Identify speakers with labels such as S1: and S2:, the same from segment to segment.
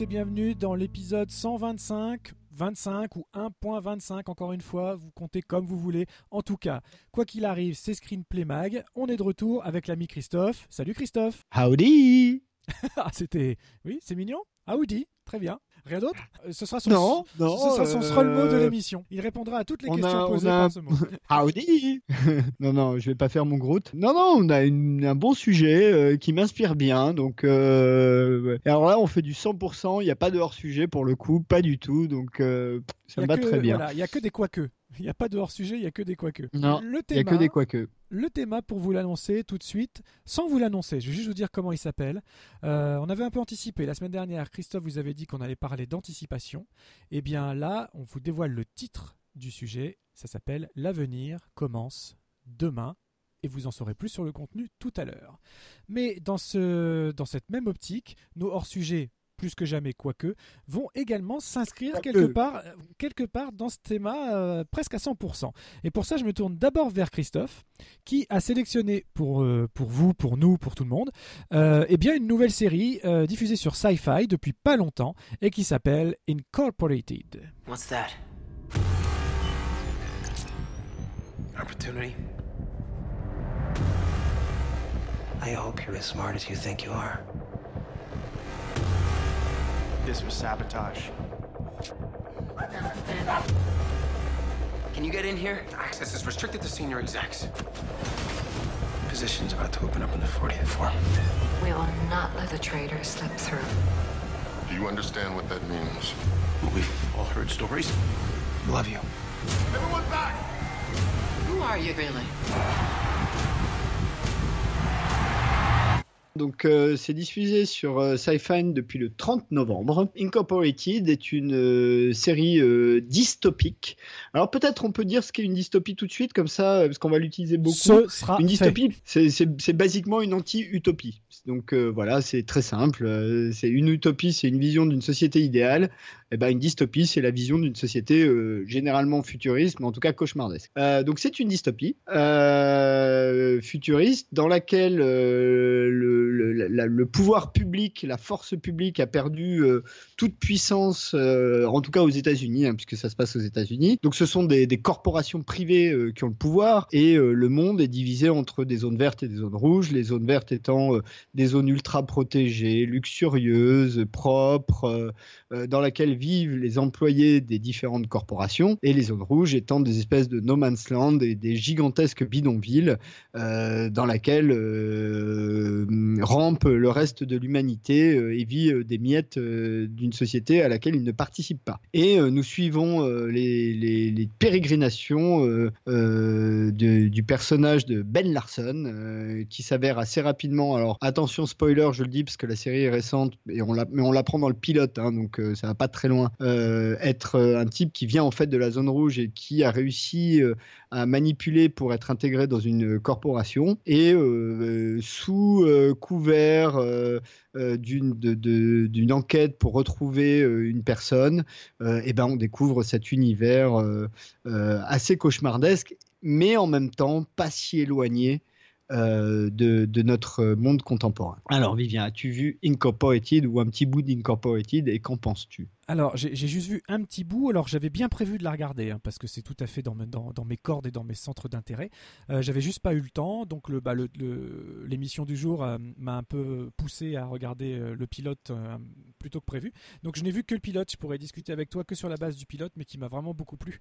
S1: Tous et bienvenue dans l'épisode 125, 25 ou 1.25 encore une fois, vous comptez comme vous voulez. En tout cas, quoi qu'il arrive, c'est Screenplay Mag. On est de retour avec l'ami Christophe. Salut Christophe.
S2: Howdy
S1: Ah c'était, oui, c'est mignon. Howdy, très bien. Rien d'autre? Euh, Ce sera son,
S2: Non, non,
S1: ce sera son
S2: euh,
S1: seul mot de l'émission. Il répondra à toutes les
S2: on
S1: questions
S2: a-
S1: posées
S2: a-
S1: par ce mot.
S2: Howdy Non, non, je vais pas faire mon groute. Non, non, on a une- un bon sujet euh, qui m'inspire bien. Donc, euh, et alors là, on fait du 100%. Il n'y a pas de hors-sujet pour le coup, pas du tout. Donc, euh, ça me va
S1: que-
S2: très bien.
S1: voilà, Il n'y a que des quoique. Il n'y a pas de hors-sujet, il n'y a que des quoique.
S2: Non,
S1: le
S2: Il n'y a
S1: thème,
S2: que des
S1: le thème pour vous l'annoncer tout de suite, sans vous l'annoncer. Je vais juste vous dire comment il s'appelle. Euh, on avait un peu anticipé. La semaine dernière, Christophe vous avait dit qu'on allait parler d'anticipation. Et bien là, on vous dévoile le titre du sujet. Ça s'appelle L'avenir commence demain. Et vous en saurez plus sur le contenu tout à l'heure. Mais dans, ce, dans cette même optique, nos hors-sujets, plus que jamais quoique, vont également s'inscrire quelque part, euh, quelque part dans ce thème euh, presque à 100%. Et pour ça, je me tourne d'abord vers Christophe, qui a sélectionné pour, euh, pour vous, pour nous, pour tout le monde, euh, eh bien une nouvelle série euh, diffusée sur Sci-Fi depuis pas longtemps et qui s'appelle Incorporated.
S3: What's that? Opportunity? I hope you're as smart as you think you are.
S4: This was sabotage.
S3: Can you get in here?
S5: Access is restricted to senior execs.
S3: Position's about to open up on the 40th floor.
S6: We will not let the traitor slip through.
S7: Do you understand what that means?
S5: We've all heard stories.
S3: Love you.
S7: Everyone back!
S6: Who are you really?
S2: Donc, euh, c'est diffusé sur euh, Sci-Fi depuis le 30 novembre. Incorporated est une euh, série euh, dystopique. Alors, peut-être on peut dire ce qu'est une dystopie tout de suite, comme ça, parce qu'on va l'utiliser beaucoup.
S1: Ce sera
S2: Une dystopie, c'est basiquement une anti-utopie. Donc euh, voilà, c'est très simple. Euh, c'est une utopie, c'est une vision d'une société idéale. Et ben une dystopie, c'est la vision d'une société euh, généralement futuriste, mais en tout cas cauchemardesque. Donc c'est une dystopie futuriste dans laquelle le, pouvoir public, la force publique a perdu toute puissance, en tout cas aux États-Unis, hein, puisque ça se passe aux États-Unis. Donc ce sont des, corporations privées qui ont le pouvoir et le monde est divisé entre des zones vertes et des zones rouges. Les zones vertes étant des zones ultra protégées, luxurieuses, propres, euh, euh, dans laquelle vivent les employés des différentes corporations, et les zones rouges étant des espèces de no man's land et des gigantesques bidonvilles euh, dans laquelle rampe le reste de l'humanité et vit des miettes d'une société à laquelle il ne participe pas. Et nous suivons les, pérégrinations du personnage de Ben Larson, qui s'avère assez rapidement. Alors attention spoiler, je le dis parce que la série est récente, et on mais on l'apprend dans le pilote, hein, donc euh, ça va pas très loin. euh, être euh, un type qui vient en fait de la zone rouge et qui a réussi euh, à manipuler pour être intégré dans une corporation et sous couvert d'une enquête pour retrouver une personne, et ben on découvre cet univers assez cauchemardesque, mais en même temps pas si éloigné euh, de, de notre monde contemporain. Alors Vivien, as-tu vu Incorporated ou un petit bout d'Incorporated et qu'en penses-tu?
S1: Alors, j'ai juste vu un petit bout. Alors, j'avais bien prévu de la regarder, hein, parce que c'est tout à fait dans, me- dans, dans mes cordes et dans mes centres d'intérêt. Euh, j'avais juste pas eu le temps. Donc, le, bah, le- le- l'émission du jour euh, m'a un peu poussé à regarder euh, le pilote euh, plus tôt que prévu. Donc je n'ai vu que le pilote. Je pourrais discuter avec toi que sur la base du pilote, mais qui m'a vraiment beaucoup plu.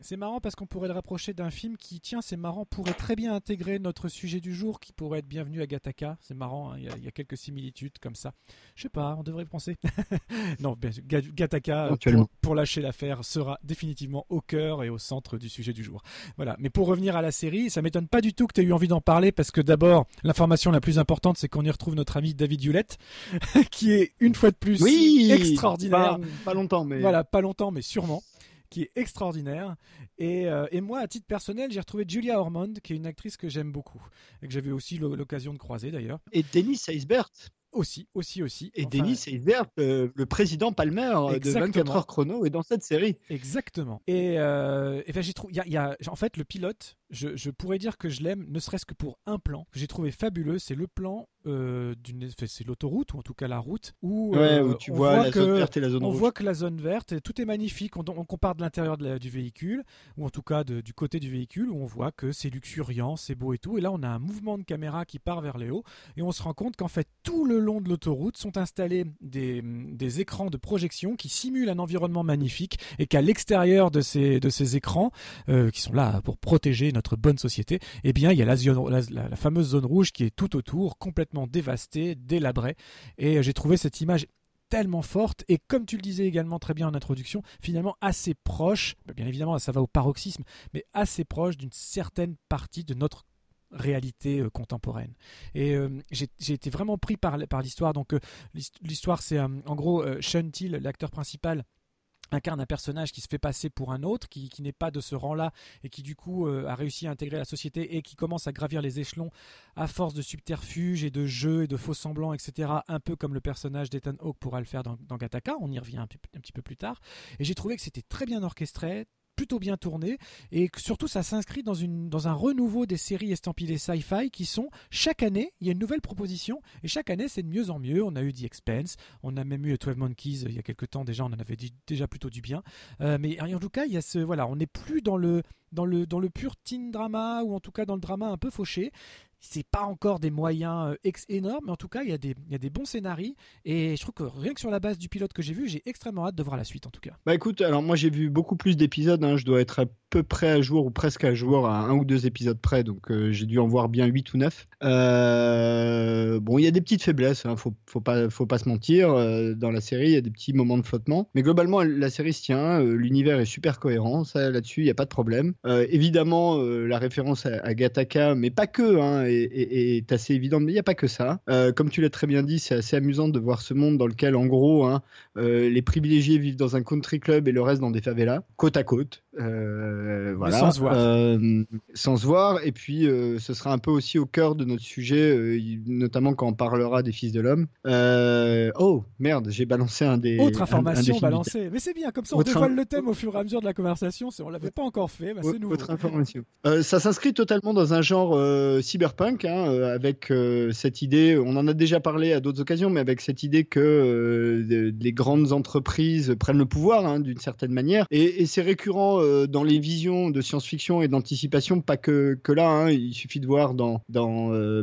S1: C'est marrant parce qu'on pourrait le rapprocher d'un film qui, tiens, c'est marrant, pourrait très bien intégrer notre sujet du jour, qui pourrait être Bienvenue à Gataka. C'est marrant, hein, il y, y a quelques similitudes comme ça. Je sais pas, on devrait penser. non, Gataka, euh, pour, pour lâcher l'affaire, sera définitivement au cœur et au centre du sujet du jour. Voilà. Mais pour revenir à la série, ça m'étonne pas du tout que tu aies eu envie d'en parler parce que d'abord, l'information la plus importante, c'est qu'on y retrouve notre ami David Hewlett, qui est une fois de plus
S2: Oui,
S1: extraordinaire.
S2: Pas, pas longtemps, mais
S1: Voilà, pas longtemps, mais sûrement. Qui est extraordinaire. Et, euh, et moi, à titre personnel, j'ai retrouvé Julia Ormond, qui est une actrice que j'aime beaucoup. Et que j'avais aussi l'o- l'occasion de croiser d'ailleurs.
S2: et Denis Eisbert.
S1: Aussi, aussi, aussi.
S2: Et
S1: Enfin,
S2: Denis Eisbert, euh, le président Palmer euh, de
S1: Exactement.
S2: 24 heures chrono, est dans cette série.
S1: Exactement. Et, euh, et ben, j'ai trouvé, il y a- il y a- en fait, le pilote, je, je pourrais dire que je l'aime, ne serait-ce que pour un plan que j'ai trouvé fabuleux. C'est le plan euh, d'une, c'est l'autoroute ou en tout cas la route où,
S2: Ouais,
S1: euh,
S2: où tu
S1: on
S2: vois,
S1: voit
S2: la
S1: que
S2: zone verte et la zone
S1: on
S2: rouge.
S1: voit que la zone verte, tout est magnifique. On, on compare de l'intérieur du véhicule, ou en tout cas de- du côté du véhicule, où on voit que c'est luxuriant, c'est beau et tout. Et là, on a un mouvement de caméra qui part vers les hauts, et on se rend compte qu'en fait, tout le long de l'autoroute sont installés des, des écrans de projection qui simulent un environnement magnifique, et qu'à l'extérieur de ces, de ces écrans, euh, qui sont là pour protéger notre bonne société, eh bien, il y a la, fameuse zone rouge qui est tout autour, complètement dévastée, délabrée. Et euh, j'ai trouvé cette image tellement forte et comme tu le disais également très bien en introduction, finalement assez proche, bah, bien évidemment ça va au paroxysme, mais assez proche d'une certaine partie de notre réalité euh, contemporaine. Et euh, j'ai été vraiment pris par, l'histoire. Donc l'hist- l'histoire c'est en gros Sean l'acteur principal, incarne un personnage qui se fait passer pour un autre, qui, n'est pas de ce rang-là et qui du coup euh, a réussi à intégrer la société et qui commence à gravir les échelons à force de subterfuges et de jeux et de faux semblants, etc. Un peu comme le personnage d'Ethan Hawke pourra le faire dans, dans on y revient un petit peu plus tard. Et j'ai trouvé que c'était très bien orchestré, plutôt bien tourné et surtout ça s'inscrit dans, un renouveau des séries estampillées sci-fi qui sont chaque année, il y a une nouvelle proposition et chaque année c'est de mieux en mieux. On a eu The Expense, on a même eu 12 Monkeys euh, il y a quelques temps déjà, on en avait déjà plutôt du bien. Euh, mais en tout cas, il y a ce, voilà, on n'est plus dans le, dans, le, dans le pur teen drama ou en tout cas dans le drama un peu fauché. C'est pas encore des moyens euh, énormes, mais en tout cas, il y, a des, y a des bons scénarios. Et je trouve que rien que sur la base du pilote que j'ai vu, j'ai extrêmement hâte de voir la suite en tout cas.
S2: Bah écoute, alors moi j'ai vu beaucoup plus d'épisodes, hein, je dois être à peu près à jour ou presque à jour à un ou deux épisodes près, donc euh, j'ai dû en voir bien 8 ou 9. Euh, bon, il y a des petites faiblesses, hein, faut, faut, pas, faut pas se mentir, euh, dans la série il y a des petits moments de flottement, mais globalement la série se tient, l'univers est super cohérent, ça là-dessus il n'y a pas de problème. Euh, évidemment, euh, la référence à, à Gattaca, mais pas que, hein, est, est- est assez évidente, mais il n'y a pas que ça. Euh, comme tu l'as très bien dit, c'est assez amusant de voir ce monde dans lequel en gros, hein, les privilégiés vivent dans un country club et le reste dans des favelas, côte à côte. Voilà.
S1: sans se voir.
S2: Sans se voir. Et puis, ce sera un peu aussi au cœur de notre sujet, notamment quand on parlera des fils de l'homme. Oh, merde, j'ai balancé un des.
S1: Autre
S2: un- un des
S1: information balancée. Mais c'est bien, comme ça on
S2: Autre
S1: dévoile le thème au fur et à mesure de la conversation. On l'avait pas encore fait, bah,
S2: Autre information. Euh, ça s'inscrit totalement dans un genre euh, cyberpunk, hein, euh, avec cette idée, on en a déjà parlé à d'autres occasions, mais avec cette idée que les grandes entreprises prennent le pouvoir hein, d'une certaine manière. Et, c'est récurrent dans les visions de science-fiction et d'anticipation, pas que, là, hein, il suffit de voir dans,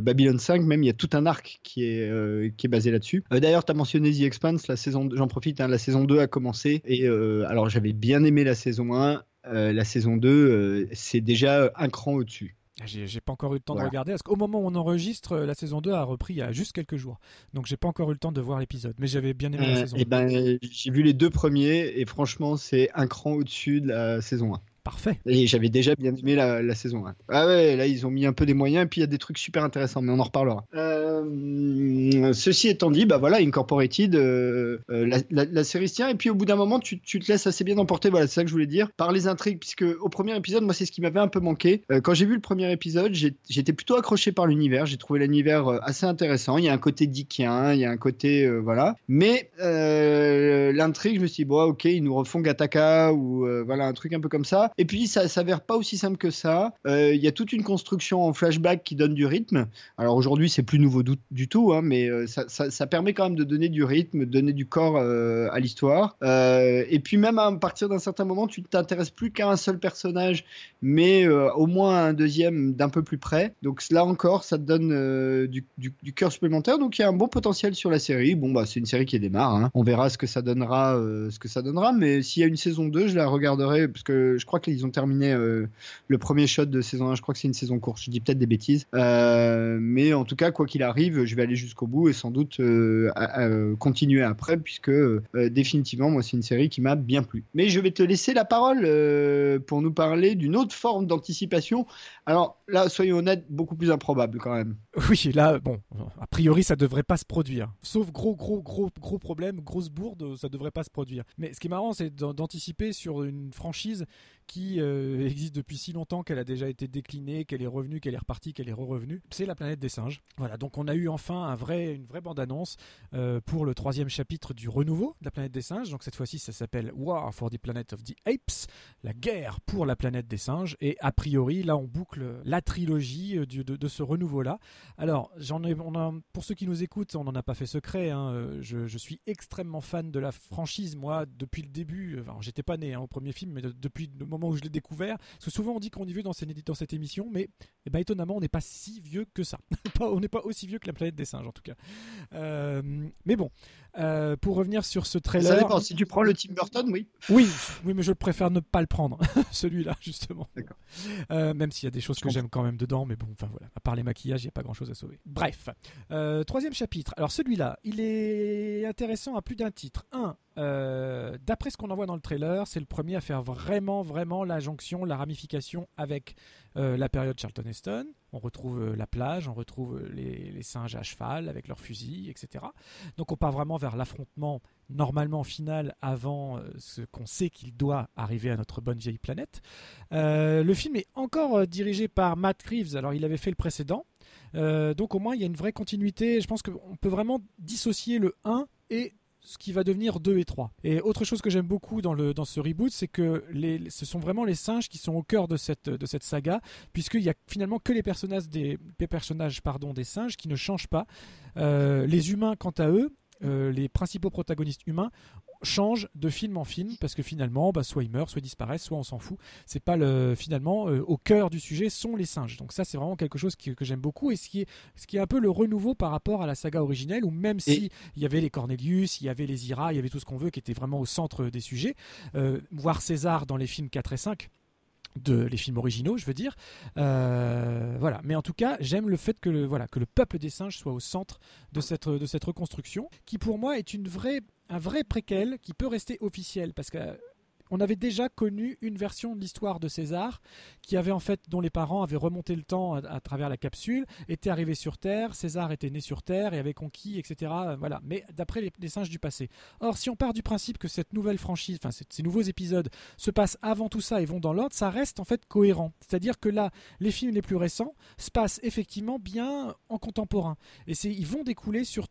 S2: Babylon 5, même il y a tout un arc qui est, qui est basé là-dessus. D'ailleurs, tu as mentionné The Expanse, j'en profite, la saison 2 a commencé, et alors j'avais bien aimé la saison 1, euh, la saison 2, euh, c'est déjà un cran au-dessus.
S1: Ah, J'ai pas encore eu le temps
S2: Voilà.
S1: de regarder parce qu'au moment où on enregistre, euh, la saison 2 a repris il y a juste quelques jours. Donc j'ai pas encore eu le temps de voir l'épisode, mais j'avais bien aimé la saison.
S2: et ben, j'ai vu les deux premiers, et franchement, c'est un cran au-dessus de la saison 1.
S1: Parfait.
S2: Et j'avais déjà bien aimé la, saison 1. Ah ouais, là, ils ont mis un peu des moyens, et puis il y a des trucs super intéressants, mais on en reparlera. Euh, ceci étant dit, bah voilà, Incorporated, euh, euh, la, série se tient, et puis au bout d'un moment, tu, te laisses assez bien emporter, voilà, c'est ça que je voulais dire, par les intrigues, puisque au premier épisode, moi, c'est ce qui m'avait un peu manqué. Quand j'ai vu le premier épisode, j'étais plutôt accroché par l'univers, j'ai trouvé l'univers assez intéressant, il y a un côté dickien, il y a un côté, voilà, mais l'intrigue, je me suis dit, bon, ok, ils nous refont Gattaca, ou voilà, un truc un peu comme ça, et puis ça s'avère pas aussi simple que ça, Euh, il y a toute une construction en flashback qui donne du rythme, alors aujourd'hui, c'est plus nouveau du, tout, hein, mais euh, ça, permet quand même de donner du rythme, de donner du corps euh, à l'histoire. Et puis même à partir d'un certain moment, tu ne t'intéresses plus qu'à un seul personnage, mais au moins un deuxième d'un peu plus près. Donc là encore, ça te donne du, cœur supplémentaire. Donc il y a un bon potentiel sur la série. Bon, bah c'est une série qui démarre. hein. On verra ce que ça donnera, ce que ça donnera. Mais s'il y a une saison 2, je la regarderai parce que je crois qu'ils ont terminé euh, le premier shot de saison 1. Je crois que c'est une saison courte. Je dis peut-être des bêtises. Euh, mais en tout cas, quoi qu'il arrive, je vais aller jusqu'au bout et sans doute euh, continuer après, puisque définitivement, moi, c'est une série qui m'a bien plu. Mais je vais te laisser la parole pour nous parler d'une autre forme d'anticipation. Alors là, soyons honnêtes, beaucoup plus improbable quand même.
S1: Oui, là, bon, a priori, ça devrait pas se produire. Sauf gros, gros, gros, gros problème, grosse bourde, ça devrait pas se produire. Mais ce qui est marrant, c'est d'an- d'anticiper sur une franchise qui euh, existe depuis si longtemps qu'elle a déjà été déclinée, qu'elle est revenue, qu'elle est repartie, qu'elle est re-revenue. C'est la planète des singes. Voilà, donc on a eu enfin un vrai, une vraie bande-annonce euh, pour le troisième chapitre du renouveau de la planète des singes. Donc cette fois-ci, ça s'appelle War for the Planet of the Apes, la guerre pour la planète des singes. Et a priori, là, on boucle la trilogie euh, de, ce renouveau-là. Alors, j'en ai, pour ceux qui nous écoutent, on n'en a pas fait secret. hein, je, suis extrêmement fan de la franchise, moi, depuis le début. Enfin, j'étais pas né hein, au premier film, mais de- depuis moment où je l'ai découvert. Parce que souvent on dit qu'on y veut dans, cette- dans cette émission, mais eh ben, étonnamment, on n'est pas si vieux que ça. On n'est pas aussi vieux que la planète des singes, en tout cas. Euh, mais bon, euh, pour revenir sur ce trailer.
S2: Ça dépend. Si tu prends le Tim Burton, oui.
S1: Oui, oui, mais je préfère ne pas le prendre, celui-là justement.
S2: D'accord.
S1: Euh, même s'il y a des choses que j'aime quand même dedans, mais bon, enfin voilà. À part les maquillages, il n'y a pas grand-chose à sauver. Bref, troisième chapitre. Alors celui-là, il est intéressant à plus d'un titre. Un, euh, d'après ce qu'on en voit dans le trailer, c'est le premier à faire vraiment, vraiment la jonction, la ramification avec euh, la période Charlton Heston. On retrouve euh, la plage, on retrouve les, singes à cheval avec leurs fusils, etc. Donc on part vraiment vers l'affrontement normalement final avant ce qu'on sait qu'il doit arriver à notre bonne vieille planète. Le film est encore dirigé par Matt Reeves, alors il avait fait le précédent, donc au moins il y a une vraie continuité, je pense qu'on peut vraiment dissocier le 1 et ce qui va devenir 2 et 3. Et autre chose que j'aime beaucoup dans, le, dans ce reboot, c'est que les, ce sont vraiment les singes qui sont au cœur de cette, de cette saga, puisqu'il y a finalement que les personnages des, personnages, pardon, des singes qui ne changent pas. Euh, les humains, quant à eux, euh, les principaux protagonistes humains changent de film en film parce que finalement bah, soit ils meurent soit ils disparaissent soit on s'en fout c'est pas le finalement euh, au cœur du sujet sont les singes donc ça c'est vraiment quelque chose qui- que j'aime beaucoup et ce qui est ce qui est un peu le renouveau par rapport à la saga originelle où même si il y avait les Cornelius il y avait les Ira il y avait tout ce qu'on veut qui était vraiment au centre des sujets euh, voir César dans les films 4 et 5 de les films originaux, je veux dire. Euh, voilà. Mais en tout cas, j'aime le fait que le, voilà, que le peuple des singes soit au centre de cette, de cette reconstruction, qui pour moi est une vraie, un vrai préquel qui peut rester officiel, parce que on avait déjà connu une version de l'histoire de César qui avait en fait dont les parents avaient remonté le temps à, travers la capsule, étaient arrivés sur Terre, César était né sur Terre et avait conquis, etc. Euh, Voilà, mais d'après les, singes du passé. Or, si on part du principe que cette nouvelle franchise, enfin ces, nouveaux épisodes se passent avant tout ça et vont dans l'ordre, ça reste en fait cohérent. C'est-à-dire que là, les films les plus récents se passent effectivement bien en contemporain. Et ils vont découler sur,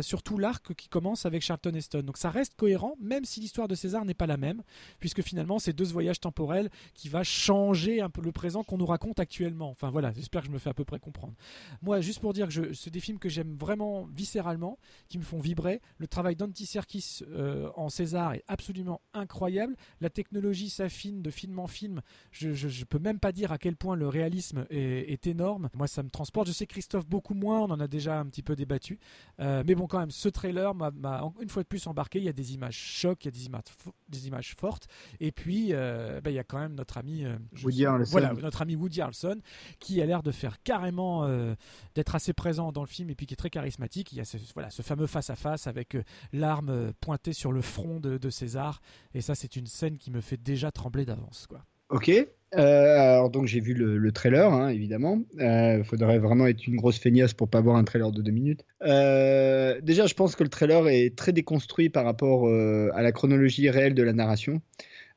S1: sur tout l'arc qui commence avec Charlton Heston. Donc ça reste cohérent, même si l'histoire de César n'est pas la même, puisque finalement c'est deux voyages temporels qui va changer un peu le présent qu'on nous raconte actuellement. Enfin voilà, j'espère que je me fais à peu près comprendre. Moi, juste pour dire que c'est des films que j'aime vraiment viscéralement, qui me font vibrer. Le travail d'Andy Serkis euh, en César est absolument incroyable. La technologie s'affine de film en film. Je, je, je peux même pas dire à quel point le réalisme est, énorme. Moi, ça me transporte. Je sais Christophe beaucoup moins. On en a déjà un petit peu débattu. Euh, mais bon, quand même, ce trailer m'a- une fois de plus embarqué. Il y a des images chocs, il y a des images fortes. Et puis, euh, bah, il y a quand même notre ami euh,
S2: Woody Harrelson.
S1: Voilà, notre ami Woody Harrelson, qui a l'air de faire carrément euh, d'être assez présent dans le film et puis qui est très charismatique. Il y a ce, voilà, ce fameux face à face avec l'arme pointée sur le front de, de César. Et ça, c'est une scène qui me fait déjà trembler d'avance, quoi.
S2: Ok. Euh, alors donc j'ai vu le, le trailer, hein, évidemment. Il faudrait vraiment être une grosse feignasse pour pas voir un trailer de deux minutes. Euh, déjà, je pense que le trailer est très déconstruit par rapport euh, à la chronologie réelle de la narration.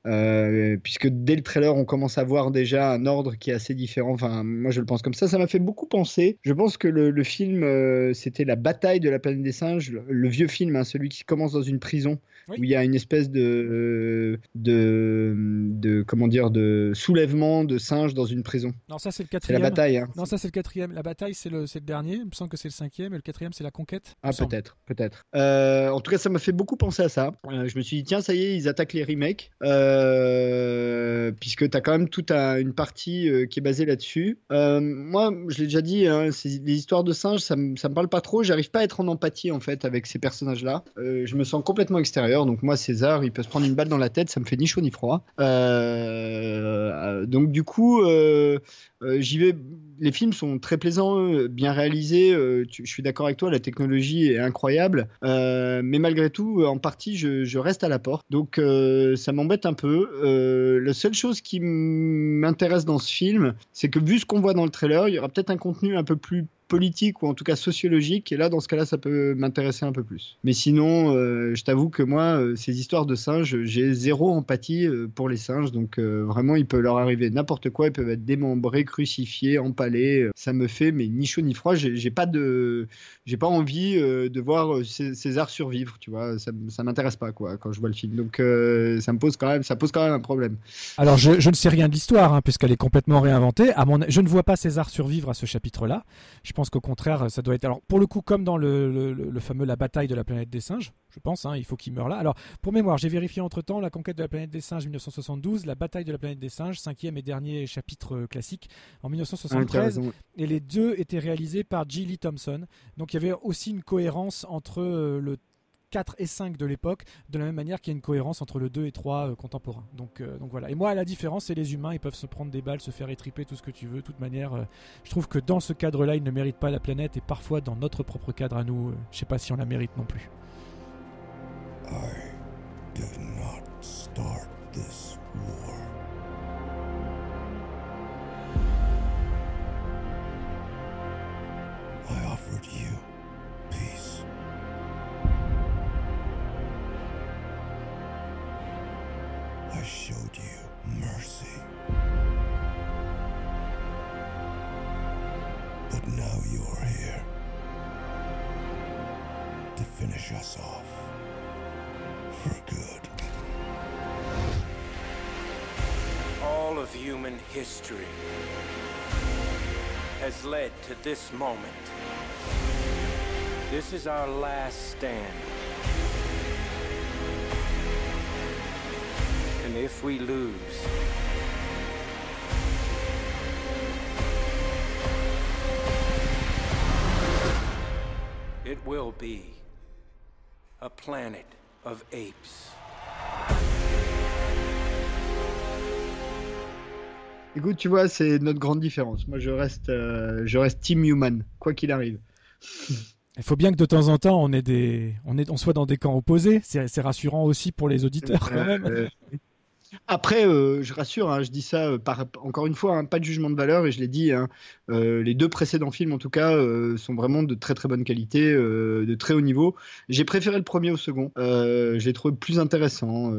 S2: euh, puisque dès le trailer, on commence à voir déjà un ordre qui est assez différent. Enfin, moi, je le pense comme ça. Ça m'a fait beaucoup penser. Je pense que le, film, euh, c'était la bataille de la planète des singes, le, le vieux film, hein, celui qui commence dans une prison,
S1: Oui.
S2: où il y a une espèce de, euh, de, de, comment dire, de soulèvement de singes dans une prison.
S1: Non, ça c'est le
S2: C'est la
S1: quatrième.
S2: bataille. Hein.
S1: Non, ça c'est le quatrième. La bataille c'est le, le dernier. Il me semble que c'est le cinquième et le quatrième c'est la conquête.
S2: Ah peut-être, peut-être. Euh, en tout cas, ça m'a fait beaucoup penser à ça. Euh, je me suis dit tiens, ça y est, ils attaquent les remakes, euh, puisque t'as quand même toute un- une partie qui est basée là-dessus. Moi, je l'ai déjà dit, hein, les histoires de singes, ça, me- ça me parle pas trop. J'arrive pas à être en empathie en fait avec ces personnages-là. Je me sens complètement extérieur. Donc moi, César, il peut se prendre une balle dans la tête, ça me fait ni chaud ni froid. Euh, donc du coup. euh, euh, J'y vais. Les films sont très plaisants, bien réalisés. je suis d'accord avec toi, la technologie est incroyable. Mais malgré tout, en partie, je, je reste à la porte. Donc, ça m'embête un peu. La seule chose qui m'intéresse dans ce film, c'est que vu ce qu'on voit dans le trailer, il y aura peut-être un contenu un peu plus politique ou en tout cas sociologique. Et là, dans ce cas-là, ça peut m'intéresser un peu plus. Mais sinon, euh, je t'avoue que moi, euh, ces histoires de singes, j'ai zéro empathie euh, pour les singes. Donc, vraiment, il peut leur arriver n'importe quoi. Ils peuvent être démembrés, crucifiés, empalés. Ça me fait, mais ni chaud ni froid. J'ai pas de, j'ai pas envie de voir Cé- César survivre. Tu vois, ça, ça m'intéresse pas quoi quand je vois le film. Donc, ça me pose quand même, ça pose quand même un problème.
S1: Alors je, je ne sais rien de l'histoire hein, puisqu'elle est complètement réinventée. À mon, je ne vois pas César survivre à ce chapitre-là. Pense qu'au contraire, ça doit être. Alors pour le coup, comme dans le, le- le- le fameux La bataille de la planète des singes, je pense, hein, il faut qu'il meure là. Alors pour mémoire, j'ai vérifié entre temps la conquête de la planète des singes 1972, la bataille de la planète des singes, cinquième et dernier chapitre euh, classique en
S2: Ah, t'as
S1: 1973.
S2: raison.
S1: et les deux étaient réalisés par G. Lee Thompson. Donc il y avait aussi une cohérence entre euh, le 4 et 5 de l'époque, de la même manière qu'il y a une cohérence entre le 2 et 3 euh, contemporains. Donc, euh, donc voilà. Et moi, la différence, c'est les humains, ils peuvent se prendre des balles, se faire étriper, tout ce que tu veux. De toute manière, euh, je trouve que dans ce cadre-là, ils ne méritent pas la planète et parfois dans notre propre cadre à nous, euh, je sais pas si on la mérite non plus.
S8: I did not start this finish us off for good.
S9: All of human history has led to this moment. This is our last stand. And if we lose, it will be a planet of apes.
S2: Écoute, tu vois, c'est notre grande différence. Moi, je reste, euh, je reste Team Human, quoi qu'il arrive.
S1: Il faut bien que de temps en temps, on, ait des, on, est, on soit dans des camps opposés. C'est c'est rassurant aussi pour les auditeurs quand même.
S2: Après, euh, je rassure, hein, je dis ça euh, encore une fois, hein, pas de jugement de valeur, et je l'ai dit, hein, euh, les deux précédents films, en tout cas, sont vraiment de très très bonne qualité, de très haut niveau. J'ai préféré le premier au second, je l'ai trouvé plus intéressant,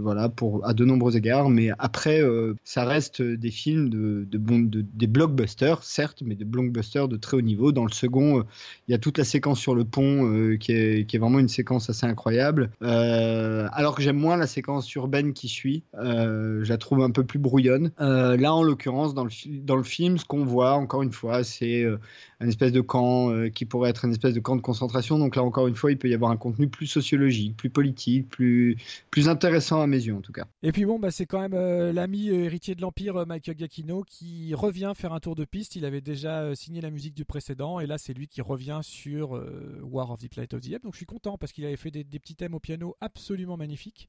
S2: voilà, pour, à de nombreux égards, mais après, ça reste des films, de, des blockbusters, certes, mais des blockbusters de très haut niveau. Dans le second, il y a toute la séquence sur le pont qui, est, qui est vraiment une séquence assez incroyable. Alors que j'aime moins la séquence urbaine qui suit. Euh, je la trouve un peu plus brouillonne. Euh, là, en l'occurrence, dans le, film, ce qu'on voit, encore une fois, c'est euh, un espèce de camp qui pourrait être une espèce de camp de concentration. Donc là, encore une fois, il peut y avoir un contenu plus sociologique, plus politique, plus, intéressant à mes yeux, en tout cas.
S1: Et puis bon, bah, c'est quand même l'ami héritier de l'Empire, Michael Giacchino, qui revient faire un tour de piste. Il avait déjà signé la musique du précédent, et là c'est lui qui revient sur War of the Planet of the Apes. Donc je suis content parce qu'il avait fait des petits thèmes au piano absolument magnifiques.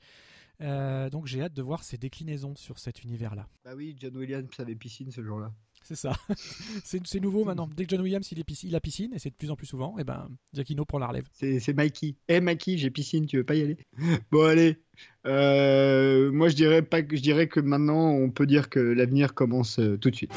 S1: Euh, donc j'ai hâte de voir ses déclinaisons sur cet univers-là.
S2: Bah oui, John Williams avait piscine ce jour-là.
S1: C'est ça. c'est nouveau maintenant. Dès que John Williams il, est piscine, il a piscine, et c'est de plus en plus souvent, et ben Giacchino prend la relève.
S2: C'est Mikey. Eh Mikey, j'ai piscine, tu veux pas y aller? Bon allez. Euh, moi je dirais pas que je dirais que maintenant on peut dire que l'avenir commence euh, tout de suite.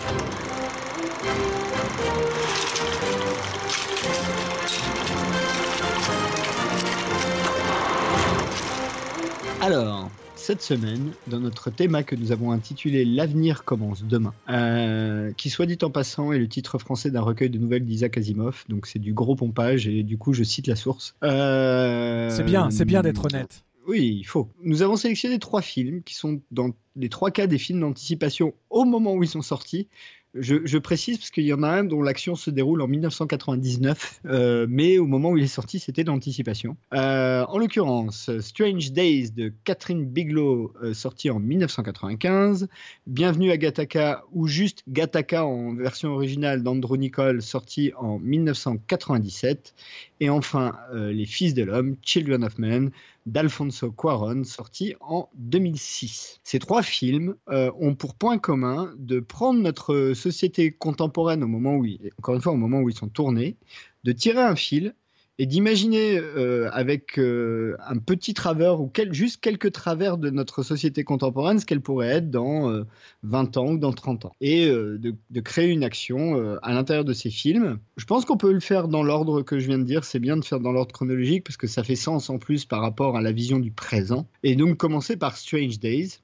S2: Alors, cette semaine dans notre thème que nous avons intitulé L'avenir commence demain, euh, qui soit dit en passant est le titre français d'un recueil de nouvelles d'Isaac Asimov, donc c'est du gros pompage et du coup je cite la source. Euh,
S1: C'est bien, c'est bien d'être honnête.
S2: Oui, il faut. Nous avons sélectionné trois films qui sont dans les trois cas des films d'anticipation au moment où ils sont sortis. Je, précise parce qu'il y en a un dont l'action se déroule en 1999, euh, mais au moment où il est sorti, c'était d'anticipation. Euh, en l'occurrence, Strange Days de Catherine Bigelow, euh, sorti en 1995. Bienvenue à Gattaca, ou juste Gattaca en version originale d'Andrew Nicole, sorti en 1997. Et enfin, Les Fils de l'Homme, Children of Men, d'Alfonso Cuaron, sorti en 2006. Ces trois films euh, ont pour point commun de prendre notre société contemporaine au moment où, encore une fois, au moment où ils sont tournés, de tirer un fil et d'imaginer euh, avec euh, un petit travers ou quel- juste quelques travers de notre société contemporaine ce qu'elle pourrait être dans euh, 20 ans ou dans 30 ans. Et euh, de, de créer une action à l'intérieur de ces films. Je pense qu'on peut le faire dans l'ordre que je viens de dire. C'est bien de faire dans l'ordre chronologique parce que ça fait sens en plus par rapport à la vision du présent. Et donc commencer par Strange Days.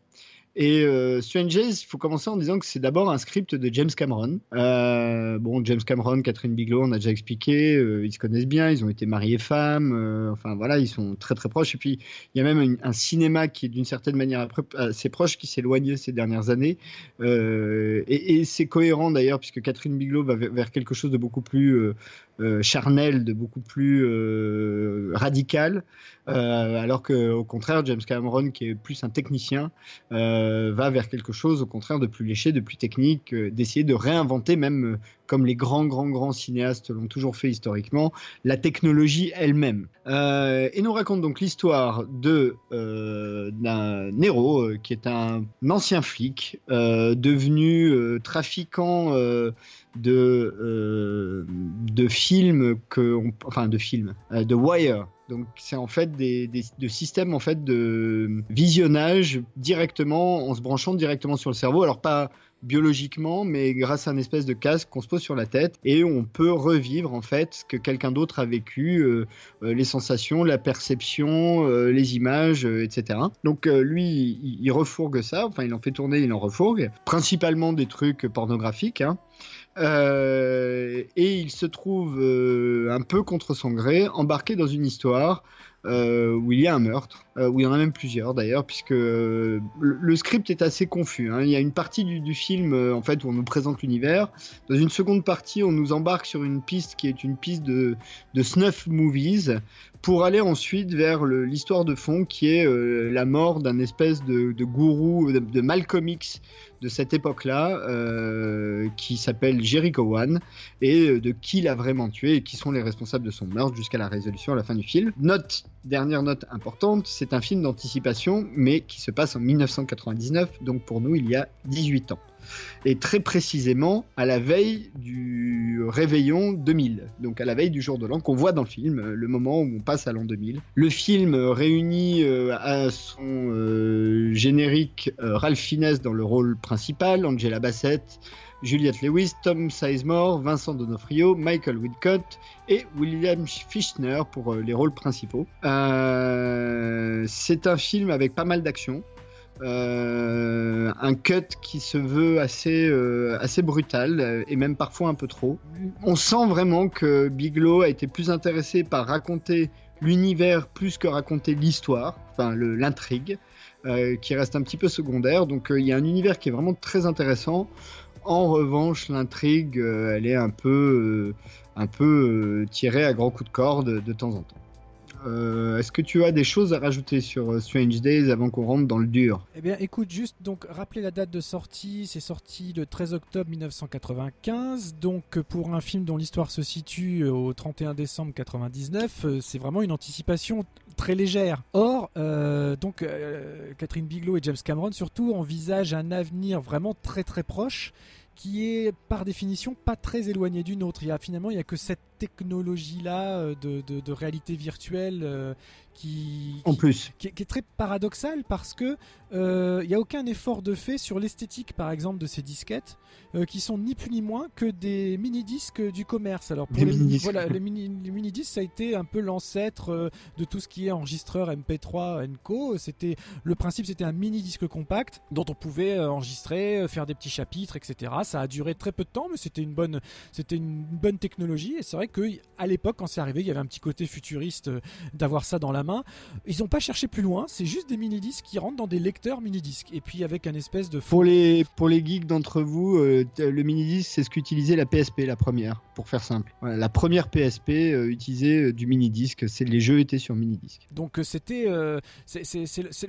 S2: Et euh, Strange Days, il faut commencer en disant que c'est d'abord un script de James Cameron. Euh, bon, James Cameron, Catherine Bigelow, on a déjà expliqué, euh, ils se connaissent bien, ils ont été mariés femmes, euh, enfin voilà, ils sont très très proches. Et puis il y a même un cinéma qui est d'une certaine manière assez proche, qui s'est éloigné ces dernières années. Et c'est cohérent d'ailleurs, puisque Catherine Bigelow va vers quelque chose de beaucoup plus euh, charnel, de beaucoup plus euh, radical, euh, alors que au contraire, James Cameron, qui est plus un technicien, va vers quelque chose au contraire de plus léché, de plus technique, d'essayer de réinventer même comme les grands, grands, grands cinéastes l'ont toujours fait historiquement, la technologie elle-même. Et nous raconte donc l'histoire d'un euh, qui est un ancien flic, devenu trafiquant de, euh, de films, que enfin de films, euh, de Wire. Donc c'est en fait des, des, de systèmes en fait de visionnage directement en se branchant directement sur le cerveau. Alors pas biologiquement, mais grâce à un espèce de casque qu'on se pose sur la tête et on peut revivre en fait ce que quelqu'un d'autre a vécu, euh, les sensations, la perception, les images, etc. Donc lui, il, il refourgue ça, enfin il en fait tourner, il en refourgue, principalement des trucs pornographiques. Hein. Euh, et il se trouve euh, un peu contre son gré, embarqué dans une histoire euh, où il y a un meurtre, où il y en a même plusieurs d'ailleurs, puisque le, script est assez confus. hein. Il y a une partie du, film en fait où on nous présente l'univers. Dans une seconde partie, on nous embarque sur une piste qui est une piste de, snuff movies pour aller ensuite vers l'histoire de fond qui est la mort d'un espèce de, de gourou, de, de Malcolm X de cette époque-là, euh, qui s'appelle Jericho One, et euh, de qui l'a vraiment tué et qui sont les responsables de son meurtre jusqu'à la résolution à la fin du film. Note, dernière note importante, c'est un film d'anticipation, mais qui se passe en 1999, donc pour nous il y a 18 ans. Et très précisément à la veille du réveillon 2000, donc à la veille du jour de l'an qu'on voit dans le film, euh, le moment où on passe à l'an 2000. Le film euh, réunit euh, à son générique Ralph Fiennes dans le rôle principal, Angela Bassett, Juliette Lewis, Tom Sizemore, Vincent Donofrio, Michael Whitcott et William Fichtner pour euh, les rôles principaux. Euh, c'est un film avec pas mal d'action. Euh, un cut qui se veut assez, assez brutal et même parfois un peu trop. On sent vraiment que Bigelow a été plus intéressé par raconter l'univers plus que raconter l'histoire, enfin l'intrigue, qui reste un petit peu secondaire. Donc il y a un univers qui est vraiment très intéressant. En revanche, l'intrigue, euh, elle est un peu, euh, euh, tirée à grands coups de corde de temps en temps. Euh, est-ce que tu as des choses à rajouter sur euh, Strange Days avant qu'on rentre dans le dur?
S1: Eh bien, écoute, juste donc rappeler la date de sortie. C'est sorti le 13 octobre 1995. Donc, euh, pour un film dont l'histoire se situe au 31 décembre 99, c'est vraiment une anticipation très légère. Or, donc, Catherine Bigelow et James Cameron surtout envisagent un avenir vraiment très très proche qui est par définition pas très éloigné d'une autre. Il y a finalement il y a que 7 technologie-là euh, de, réalité virtuelle euh, qui,
S2: En plus.
S1: qui, est- qui est très paradoxal parce que euh, il n'y a aucun effort de fait sur l'esthétique, par exemple, de ces disquettes, euh, qui sont ni plus ni moins que des mini-disques du commerce. Alors pour les,
S2: mini-disques.
S1: voilà, les mini les mini-disques, ça a été un peu l'ancêtre euh, de tout ce qui est enregistreur MP3 Co. C'était le principe, c'était un mini-disque compact dont on pouvait euh, enregistrer, euh, faire des petits chapitres, etc. Ça a duré très peu de temps, mais c'était une bonne, c'était une bonne technologie. Et c'est vrai que à l'époque, quand c'est arrivé, il y avait un petit côté futuriste euh, d'avoir ça dans la main. Ils n'ont pas cherché plus loin. C'est juste des mini-disques qui rentrent dans des lecteurs mini-disques. Et puis avec un espèce de
S2: Pour les, pour les geeks d'entre vous, euh, le mini-disque, c'est ce qu'utilisait la PSP, la première, pour faire simple. Voilà, la première PSP euh, utilisait euh, du mini-disque. C'est- Les jeux étaient sur mini-disque.
S1: Donc euh, c'était,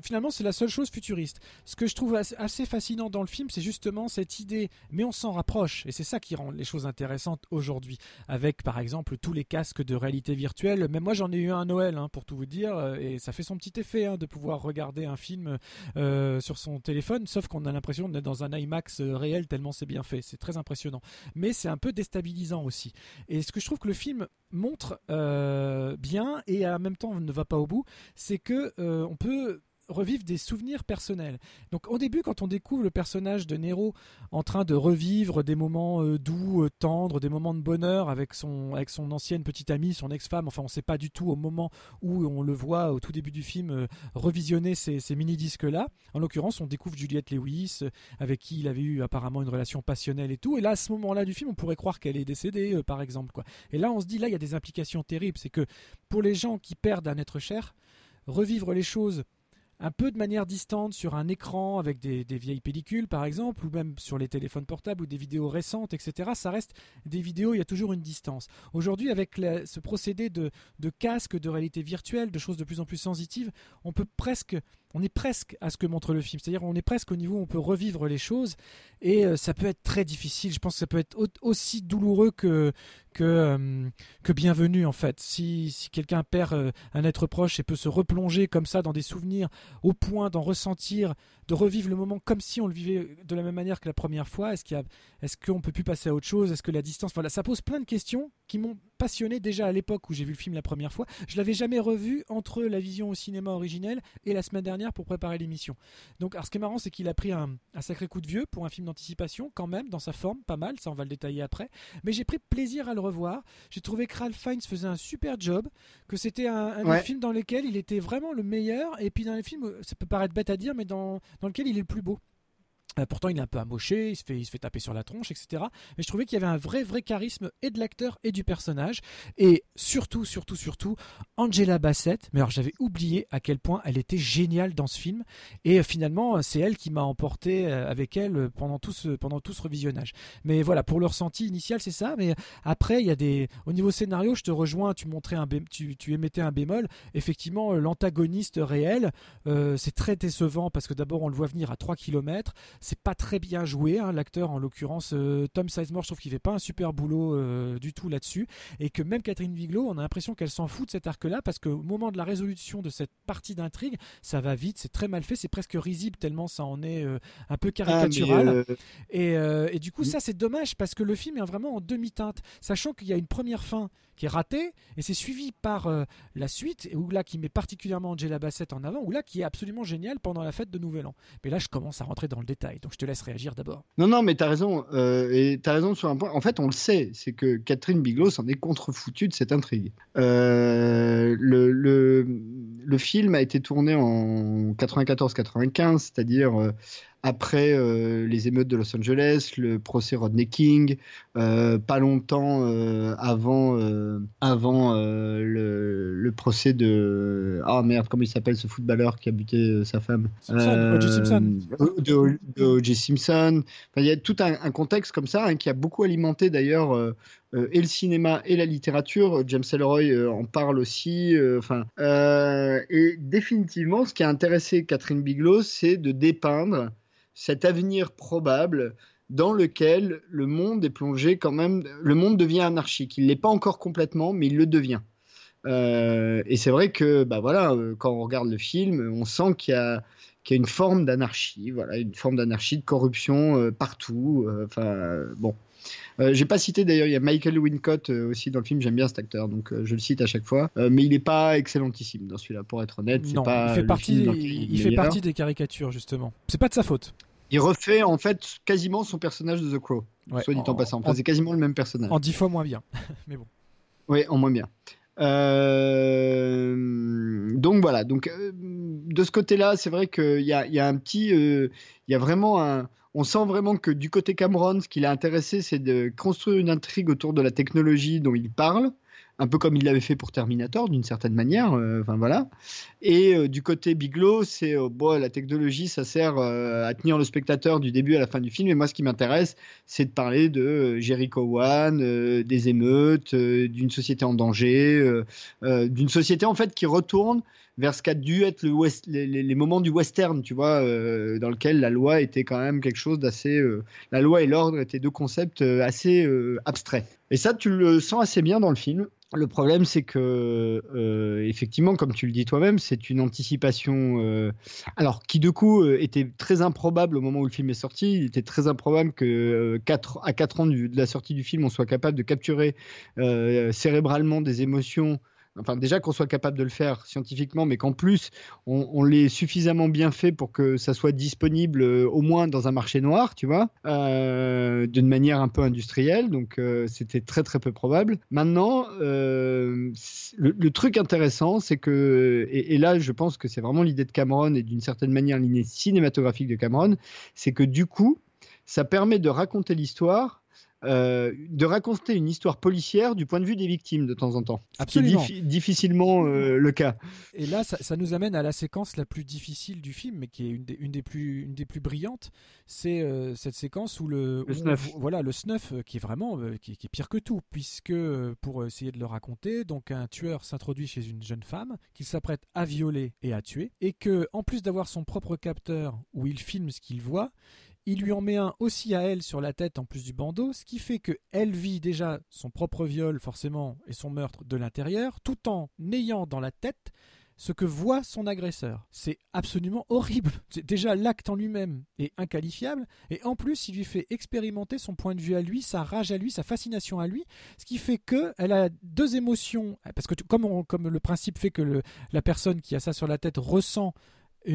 S1: finalement c'est la seule chose futuriste. Ce que je trouve as- assez fascinant dans le film, c'est justement cette idée, mais on s'en rapproche, et c'est ça qui rend les choses intéressantes aujourd'hui. Avec par exemple tous les casques de réalité virtuelle. Même moi j'en ai eu un à Noël, hein, pour tout vous dire, euh, et ça fait son petit effet hein, de pouvoir regarder un film euh, sur son téléphone, sauf qu'on a l'impression d'être dans un IMAX euh, réel tellement c'est bien fait. C'est très impressionnant, mais c'est un peu déstabilisant aussi. Et ce que je trouve que le film montre bien et en même temps ne va pas au bout, c'est que on peut revivre des souvenirs personnels. Donc au début, quand on découvre le personnage de Nero en train de revivre des moments euh, doux, euh, tendres, des moments de bonheur avec son, avec son ancienne petite amie, son ex-femme, enfin on ne sait pas du tout au moment où on le voit au tout début du film euh, revisionner ces, mini-disques-là. En l'occurrence, on découvre Juliette Lewis, avec qui il avait eu apparemment une relation passionnelle et tout. Et là, à ce moment-là du film, on pourrait croire qu'elle est décédée, par exemple. Et là, on se dit, là, il y a des implications terribles. C'est que pour les gens qui perdent un être cher, revivre les choses un peu de manière distante sur un écran avec des, vieilles pellicules par exemple, ou même sur les téléphones portables ou des vidéos récentes, etc. Ça reste des vidéos, il y a toujours une distance. Aujourd'hui, avec ce procédé de casque, de réalité virtuelle, de choses de plus en plus sensitives, on peut presque, on est presque à ce que montre le film. C'est-à-dire, on est presque au niveau où on peut revivre les choses, et euh, ça peut être très difficile. Je pense que ça peut être au- aussi douloureux que que, euh, que bienvenu en fait. Si, si quelqu'un perd euh, un être proche et peut se replonger comme ça dans des souvenirs au point d'en ressentir, de revivre le moment comme si on le vivait de la même manière que la première fois, est-ce a, est-ce qu'on peut plus passer à autre chose, est-ce que la distance, voilà, ça pose plein de questions qui m'ont passionné déjà à l'époque où j'ai vu le film la première fois. Je l'avais jamais revu entre la vision au cinéma originelle et la semaine dernière pour préparer l'émission. Donc, alors, ce qui est marrant, c'est qu'il a pris un, un sacré coup de vieux pour un film d'anticipation, quand même, dans sa forme, pas mal, ça on va le détailler après. Mais j'ai pris plaisir à le revoir. J'ai trouvé que Ralph Fiennes faisait un super job, que c'était un, un
S2: Ouais.
S1: des films dans lesquels il était vraiment le meilleur, et puis dans les films, ça peut paraître bête à dire, mais dans, dans lequel il est le plus beau. Euh, pourtant, il est un peu amoché, il se, fait, il se fait taper sur la tronche, etc. Mais je trouvais qu'il y avait un vrai, vrai charisme et de l'acteur et du personnage. Et surtout, surtout, surtout, Angela Bassett. Mais alors, j'avais oublié à quel point elle était géniale dans ce film. Et euh, finalement, euh, c'est elle qui m'a emporté euh, avec elle pendant tout, ce, pendant tout ce revisionnage. Mais voilà, pour le ressenti initial, c'est ça. Mais après, il y a des. Au niveau scénario, je te rejoins, tu montrais un tu, tu émettais un bémol. Effectivement, l'antagoniste réel, c'est très décevant parce que d'abord, on le voit venir à 3 km c'est pas très bien joué, hein, l'acteur en l'occurrence euh, Tom Sizemore, je trouve qu'il fait pas un super boulot euh, du tout là-dessus, et que même Catherine Viglo, on a l'impression qu'elle s'en fout de cet arc-là, parce qu'au moment de la résolution de cette partie d'intrigue, ça va vite, c'est très mal fait, c'est presque risible tellement ça en est euh, un peu
S2: Ah,
S1: caricatural. Et, et du coup, ça, c'est dommage parce que le film est vraiment en demi-teinte, sachant qu'il y a une première fin qui est ratée et c'est suivi par euh, la suite, où là, qui met particulièrement Angela Bassett en avant, ou là, qui est absolument génial pendant la fête de Nouvel An. Mais là, je commence à rentrer dans le détail, donc je te laisse réagir d'abord.
S2: Non, non, mais t'as raison. euh, et t'as raison sur un point. En fait, on le sait, c'est que Catherine Bigelow s'en est contrefoutue de cette intrigue. Euh, le, le, le film a été tourné en 94-95, c'est-à-dire euh, après euh, les émeutes de Los Angeles, le procès Rodney King, euh, pas longtemps euh, avant, avant le, le procès de. Ah merde, comment il s'appelle ce footballeur qui a buté sa femme?
S1: Simpson, O.J. Simpson.
S2: De, de O.J. Simpson. Enfin, il y a tout un, un contexte comme ça hein, qui a beaucoup alimenté d'ailleurs euh, euh, et le cinéma et la littérature. James Ellroy euh, en parle aussi. euh, Enfin, euh, et définitivement, ce qui a intéressé Catherine Bigelow, c'est de dépeindre cet avenir probable dans lequel le monde est plongé quand même. Le monde devient anarchique. Il l'est pas encore complètement, mais il le devient. Euh, et c'est vrai que, bah voilà, euh, quand on regarde le film, on sent qu'il y a qu'il y a une forme d'anarchie, voilà, une forme d'anarchie, de corruption euh, partout. euh, Enfin, euh, bon. Euh, J'ai pas cité d'ailleurs, il y a Michael Wincott euh, aussi dans le film, j'aime bien cet acteur, donc euh, je le cite à chaque fois. Mais il est pas excellentissime dans celui-là, pour être honnête.
S1: Non,
S2: pas
S1: il fait, partie, il, il fait des caricatures, justement. C'est pas de sa faute.
S2: Il refait en fait quasiment son personnage de The Crow.
S1: Ouais,
S2: soit dit en,
S1: en-
S2: passant. Enfin, c'est quasiment le même personnage.
S1: En dix fois moins bien. Mais bon.
S2: Oui, en moins bien. Euh, donc voilà. Donc euh, de ce côté-là, c'est vrai qu'il y a, y a un petit, euh, il y a vraiment un. On sent vraiment que du côté Cameron, ce qui l'a intéressé, c'est de construire une intrigue autour de la technologie dont il parle, un peu comme il l'avait fait pour Terminator, d'une certaine manière. euh, voilà. Et euh, du côté Bigelow, c'est euh, bon, la technologie, ça sert euh, à tenir le spectateur du début à la fin du film. Et moi, ce qui m'intéresse, c'est de parler de One, euh, des émeutes, d'une société en danger, d'une société en fait qui retourne vers ce qu'a dû être les, moments du western, tu vois, euh, dans lequel la loi était quand même quelque chose d'assez. euh, la loi et l'ordre étaient deux concepts euh, assez abstraits. Et ça, tu le sens assez bien dans le film. Le problème, c'est que, effectivement, comme tu le dis toi-même, c'est une anticipation, alors qui de coup était très improbable au moment où le film est sorti. Il était très improbable que quatre- à 4 ans de la sortie du film, on soit capable de capturer cérébralement des émotions. Enfin, déjà qu'on soit capable de le faire scientifiquement, mais qu'en plus, on, l'ait suffisamment bien fait pour que ça soit disponible euh, au moins dans un marché noir, tu vois, euh, d'une manière un peu industrielle. Donc, euh, c'était très, très peu probable. Maintenant, le truc intéressant, c'est que, et, et là, je pense que c'est vraiment l'idée de Cameron et d'une certaine manière l'idée cinématographique de Cameron, c'est que du coup, ça permet de raconter l'histoire. Euh, de raconter une histoire policière du point de vue des victimes de temps en temps.
S1: Absolument.
S2: diffi- difficilement euh, le cas.
S1: Et là, ça, ça nous amène à la séquence la plus difficile du film, mais qui est une des, une des, plus, une des plus brillantes. C'est euh, cette séquence où le,
S2: Le
S1: où on
S2: snuff.
S1: vo- voilà, le snuff, qui est vraiment qui, qui est pire que tout, puisque pour essayer de le raconter, donc un tueur s'introduit chez une jeune femme qu'il s'apprête à violer et à tuer, et que en plus d'avoir son propre capteur où il filme ce qu'il voit, il lui en met un aussi à elle sur la tête en plus du bandeau, ce qui fait que elle vit déjà son propre viol forcément et son meurtre de l'intérieur, tout en ayant dans la tête ce que voit son agresseur. C'est absolument horrible. C'est déjà l'acte en lui-même est inqualifiable et en plus il lui fait expérimenter son point de vue à lui, sa rage à lui, sa fascination à lui, ce qui fait que elle a deux émotions parce que comme le principe fait que la personne qui a ça sur la tête ressent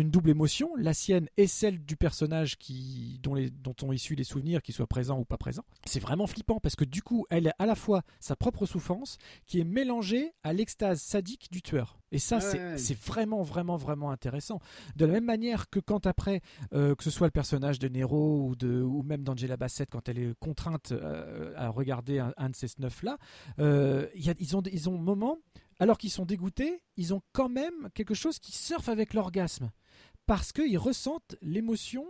S1: une double émotion, la sienne et celle du personnage qui, dont, les, dont ont issu les souvenirs, qu'ils soient présents ou pas présents. C'est vraiment flippant parce que du coup, elle a à la fois sa propre souffrance qui est mélangée à l'extase sadique du tueur. Et ça,
S2: Ouais,
S1: c'est vraiment, vraiment, vraiment intéressant. De la même manière que quand après, euh, que ce soit le personnage de Nero ou, de, ou même d'Angela Bassett, quand elle est contrainte euh, à regarder un, un de ces snuffs-là, euh, il y a- ils ont ils ont moment, alors qu'ils sont dégoûtés, ils ont quand même quelque chose qui surfe avec l'orgasme. Parce qu'ils ressentent l'émotion,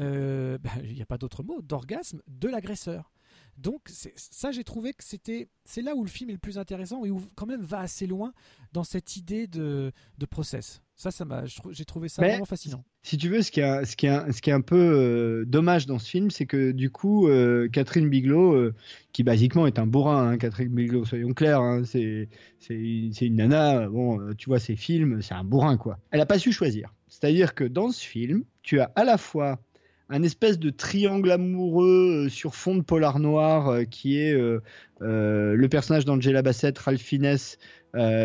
S1: euh, bah, il n'y a pas d'autre mot, d'orgasme de l'agresseur. Donc ça, j'ai trouvé que c'était, c'est là où le film est le plus intéressant et où quand même va assez loin dans cette idée de, de process. Ça, ça m'a, j'ai trouvé ça
S2: Mais-
S1: vraiment fascinant.
S2: Si tu veux, ce qui est, ce qui est, ce qui est un peu euh, dommage dans ce film, c'est que du coup, euh, Catherine Bigelow, euh, qui basiquement est un bourrin, hein, Catherine Bigelow, soyons clairs, hein, c'est c'est une, c'est une nana, bon, tu vois ses films, c'est un bourrin, quoi. Elle n'a pas su choisir. C'est-à-dire que dans ce film, tu as à la fois un espèce de triangle amoureux euh, sur fond de polar noir euh, qui est euh, le personnage d'Angela Bassett, Ralph Fiennes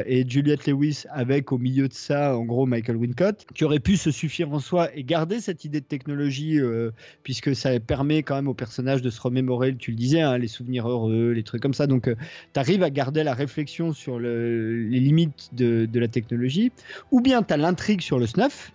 S2: et Juliette Lewis avec au milieu de ça en gros Michael Wincott qui aurait pu se suffire en soi et garder cette idée de technologie puisque ça permet quand même au personnage de se remémorer tu le disais hein, les souvenirs heureux les trucs comme ça. Donc tu arrives à garder la réflexion sur le- les limites de, de la technologie ou bien tu as l'intrigue sur le snuff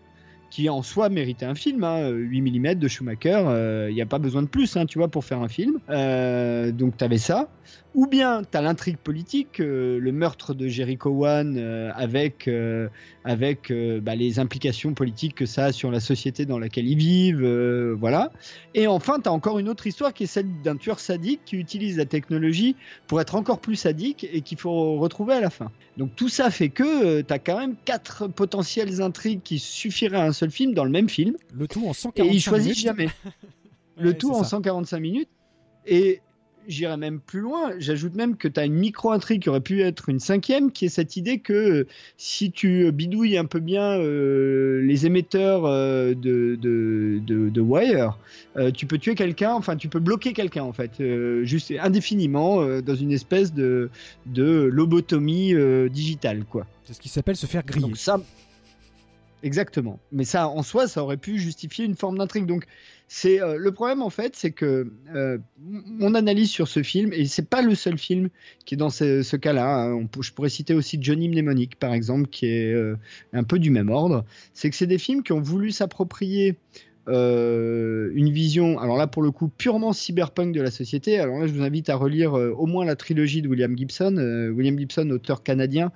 S2: qui en soi méritait un film, hein, 8 mm de Schumacher, il n'y a pas besoin de plus, hein, tu vois, pour faire un film. Euh, donc tu avais ça. Ou bien tu as l'intrigue politique, euh, le meurtre de Jericho One euh, avec, euh, avec euh, bah, les implications politiques que ça a sur la société dans laquelle ils vivent, euh, voilà. Et enfin, tu as encore une autre histoire qui est celle d'un tueur sadique qui utilise la technologie pour être encore plus sadique et qu'il faut retrouver à la fin. Donc tout ça fait que tu as quand même quatre potentielles intrigues qui suffiraient à un seul film dans le même film.
S1: Le tout en 145
S2: Et il choisit
S1: minutes.
S2: jamais. Le
S1: Ouais,
S2: tout en
S1: ça.
S2: 145 minutes. Et j'irais même plus loin. J'ajoute même que tu as une micro-intrigue qui aurait pu être une cinquième, qui est cette idée que si tu bidouilles un peu bien euh, les émetteurs euh, de, de, de, de Wire, euh, tu peux tuer quelqu'un, enfin tu peux bloquer quelqu'un en fait, juste indéfiniment dans une espèce de, de lobotomie digitale quoi.
S1: C'est ce qui s'appelle se faire griller.
S2: Donc ça, exactement. Mais ça, en soi, ça aurait pu justifier une forme d'intrigue. Donc, c'est euh, le problème en fait, c'est que euh, mon analyse sur ce film, et c'est pas le seul film qui est dans ce, cas-là. hein, je pourrais citer aussi Johnny Mnemonic, par exemple, qui est euh, un peu du même ordre. C'est que c'est des films qui ont voulu s'approprier. Euh, une vision, alors là pour le coup purement cyberpunk de la société. Alors là, je vous invite à relire euh, au moins la trilogie de William Gibson. Euh, William Gibson, auteur canadien,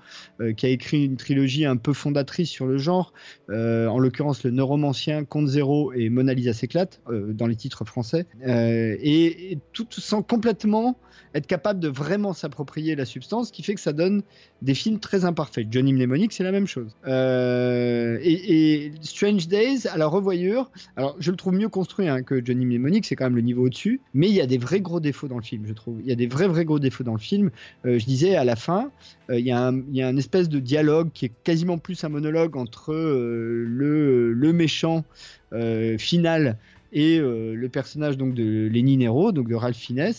S2: qui a écrit une trilogie un peu fondatrice sur le genre, en l'occurrence le Neuromancien, Compte Zéro et Mona Lisa s'éclate, dans les titres français, et, et tout sans complètement être capable de vraiment s'approprier la substance, ce qui fait que ça donne des films très imparfaits. Johnny Mnemonic, c'est la même chose. Euh, et, Strange Days, à la revoyure, alors je le trouve mieux construit hein, que Johnny Mnemonic, c'est quand même le niveau au-dessus, mais il y a des vrais gros défauts dans le film, je trouve. Il y a des vrais, vrais gros défauts dans le film. Euh, je disais à la fin, euh, il y, a un- espèce de dialogue qui est quasiment plus un monologue entre le, méchant final et le personnage donc de Lenny Nero, donc de Ralph Fiennes.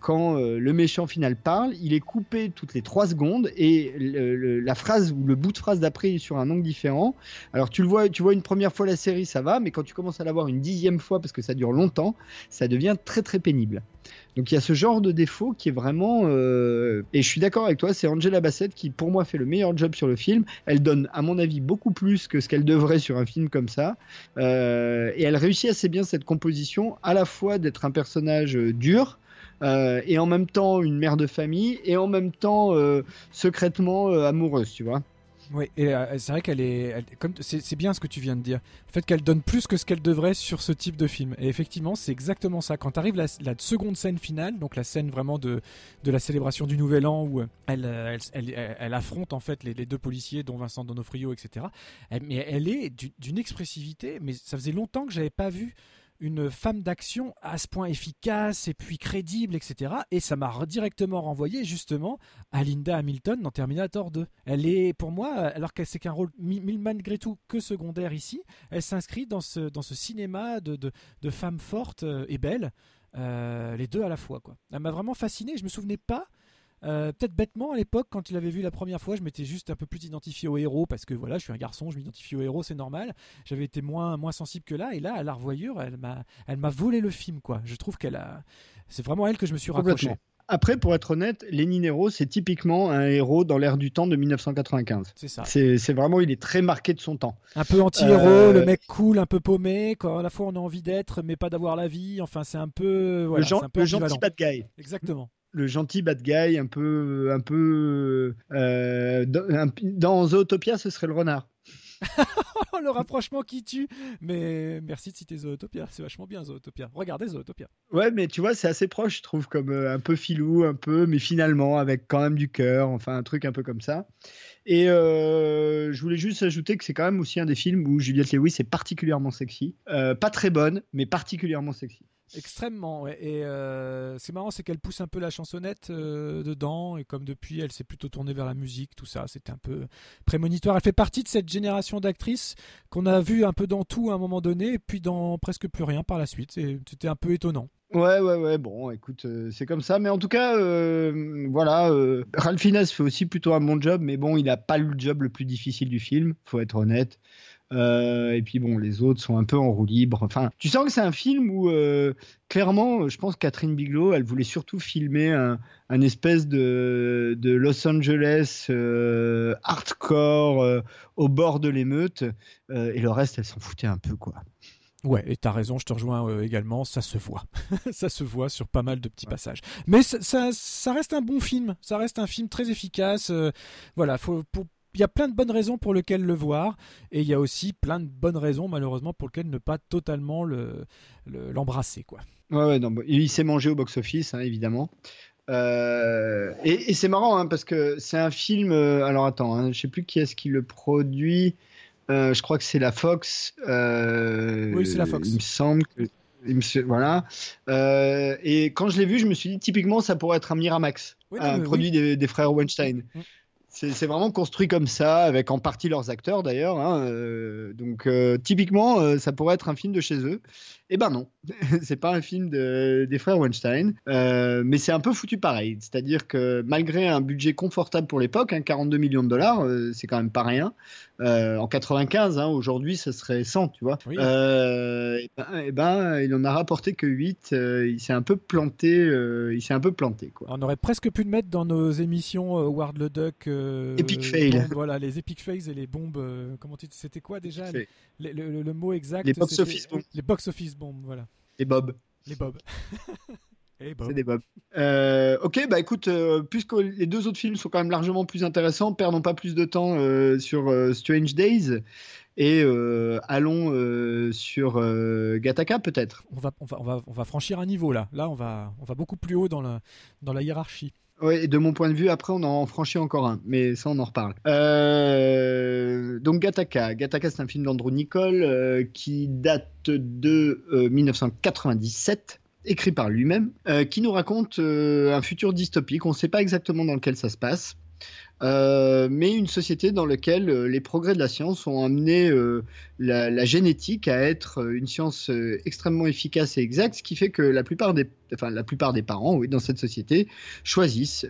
S2: Quand euh, le méchant final parle, il est coupé toutes les trois secondes et la phrase ou le bout de phrase d'après est sur un angle différent. Alors tu le vois, tu vois une première fois la série, ça va, mais quand tu commences à la voir une dixième fois parce que ça dure longtemps, ça devient très très pénible. Donc il y a ce genre de défaut qui est vraiment euh, et je suis d'accord avec toi, c'est Angela Bassett qui pour moi fait le meilleur job sur le film. Elle donne à mon avis beaucoup plus que ce qu'elle devrait sur un film comme ça Euh, et elle réussit assez bien cette composition à la fois d'être un personnage dur. Euh, et en même temps une mère de famille et en même temps euh, secrètement euh, amoureuse, tu vois.
S1: Oui, et c'est vrai qu'elle est, comme c'est bien ce que tu viens de dire. Le fait qu'elle donne plus que ce qu'elle devrait sur ce type de film. Et effectivement, c'est exactement ça. Quand arrive la, seconde scène finale, donc la scène vraiment de, de la célébration du Nouvel An où elle, elle, elle, affronte en fait les, les deux policiers, dont Vincent Donofrio, etc. Mais elle est du- d'une expressivité. Mais ça faisait longtemps que j'avais pas vu une femme d'action à ce point efficace et puis crédible, etc. Et ça m'a directement renvoyé justement à Linda Hamilton dans Terminator 2. Elle est, pour moi, alors qu'elle c'est qu'un rôle malgré tout que secondaire ici, elle s'inscrit dans ce, dans ce cinéma de, de, de femmes fortes euh, et belles, euh, les deux à la fois. Quoi. Elle m'a vraiment fasciné. Je me souvenais pas. Euh, Peut-être bêtement à l'époque, quand tu l'avais vu la première fois, je m'étais juste un peu plus identifié au héros parce que voilà, je suis un garçon, je m'identifie au héros, c'est normal. J'avais été moins, moins sensible que là, et là, à la revoyure, elle m'a, elle m'a volé le film, quoi. Je trouve qu'elle a, c'est vraiment elle que je me suis raccroché.
S2: Après, pour être honnête, Lenny Nero, c'est typiquement un héros dans l'air du temps de 1995.
S1: C'est ça.
S2: C'est c'est vraiment, il est très marqué de son temps.
S1: Un peu anti-héros,
S2: Euh,
S1: le mec cool, un peu paumé, quand à la fois on a envie d'être, mais pas d'avoir la vie. Enfin, c'est un peu. Voilà,
S2: le,
S1: un peu
S2: le gentil bad guy.
S1: Exactement.
S2: Le gentil bad guy, un peu, un peu, euh, dans, Zootopia, ce serait le renard.
S1: Le rapprochement qui tue. Mais merci de citer Zootopia. C'est vachement bien, Zootopia. Regardez Zootopia.
S2: Ouais, mais tu vois, c'est assez proche, je trouve, comme euh, un peu filou, un peu, mais finalement avec quand même du cœur, enfin un truc un peu comme ça. Et euh, je voulais juste ajouter que c'est quand même aussi un des films où Juliette Lewis est particulièrement sexy. Euh, pas très bonne, mais particulièrement sexy.
S1: Extrêmement. Et euh, c'est marrant, c'est qu'elle pousse un peu la chansonnette euh, dedans, et comme depuis, elle s'est plutôt tournée vers la musique, tout ça, c'était un peu prémonitoire. Elle fait partie de cette génération d'actrices qu'on a vu un peu dans tout à un moment donné, et puis dans presque plus rien par la suite. C'était un peu étonnant.
S2: Ouais, ouais, ouais, bon, écoute, euh, c'est comme ça. Mais en tout cas, voilà, Ralph Fiennes fait aussi plutôt un bon job, mais bon, il n'a pas le job le plus difficile du film, faut être honnête. Euh, et puis bon, les autres sont un peu en roue libre. Enfin, tu sens que c'est un film où, euh, clairement, je pense que Catherine Bigelow, elle voulait surtout filmer un, un espèce de, de Los Angeles euh, hardcore au bord de l'émeute. Et le reste, elle s'en foutait un peu, quoi.
S1: Ouais, et t'as raison, je te rejoins euh, également, ça se voit. ça se voit sur pas mal de petits passages. Mais ça, ça, ça reste un bon film, ça reste un film très efficace. euh, voilà, faut, pour, il y a plein de bonnes raisons pour lesquelles le voir, et il y a aussi plein de bonnes raisons, malheureusement, pour lesquelles ne pas totalement le- le- l'embrasser, quoi.
S2: Ouais, ouais, non, bon, il s'est mangé au box-office, hein, évidemment. Euh, et et c'est marrant hein, parce que c'est un film. euh, alors attends, hein, je sais plus qui est-ce qui le produit. Euh, je crois que c'est la Fox.
S1: Oui, c'est la Fox.
S2: Il me semble que Il me Voilà. Et quand je l'ai vu, je me suis dit typiquement ça pourrait être un Miramax,
S1: Oui, non,
S2: un produit
S1: oui.
S2: des, des frères Weinstein.
S1: Mm.
S2: C'est vraiment construit comme ça, avec en partie leurs acteurs d'ailleurs. hein, euh, donc euh, typiquement, euh, ça pourrait être un film de chez eux. Eh ben non, c'est pas un film de- des frères Weinstein, mais c'est un peu foutu pareil. C'est-à-dire que malgré un budget confortable pour l'époque, hein, 42 millions de dollars, c'est quand même pas rien. Euh, en 95, hein, aujourd'hui, ça serait 100, tu vois.
S1: Oui.
S2: Euh, ben, eh ben, il en a rapporté que 8. euh, il s'est un peu planté. il s'est un peu planté, quoi.
S1: On aurait presque pu le mettre dans nos émissions Ward le Duck.
S2: Epic fail.
S1: bombes, voilà, les epic fails et les bombes. comment tu- C'était quoi déjà les- le, le- le mot exact
S2: Les box office bombs.
S1: Les box office bombes, voilà.
S2: Et Bob.
S1: Les bobs. et Bob.
S2: C'est des Bob. Euh, ok, bah écoute, euh, puisque les deux autres films sont quand même largement plus intéressants, perdons pas plus de temps euh, sur Strange Days et allons sur Gattaca peut-être.
S1: On va, on, va, on, va, on va franchir un niveau là. Là, on va, on va beaucoup plus haut dans la, dans la hiérarchie.
S2: Oui, et de mon point de vue, après, on en franchit encore un, mais ça, on en reparle. Euh, donc, Gattaca. Gattaca, c'est un film d'Andrew Nicole euh, qui date de euh, 1997, écrit par lui-même, euh, qui nous raconte euh, un futur dystopique. On ne sait pas exactement dans lequel ça se passe. Euh, mais une société dans laquelle euh, les progrès de la science ont amené euh, la, génétique à être une science extrêmement efficace et exacte, ce qui fait que la plupart des, parents, oui, dans cette société, choisissent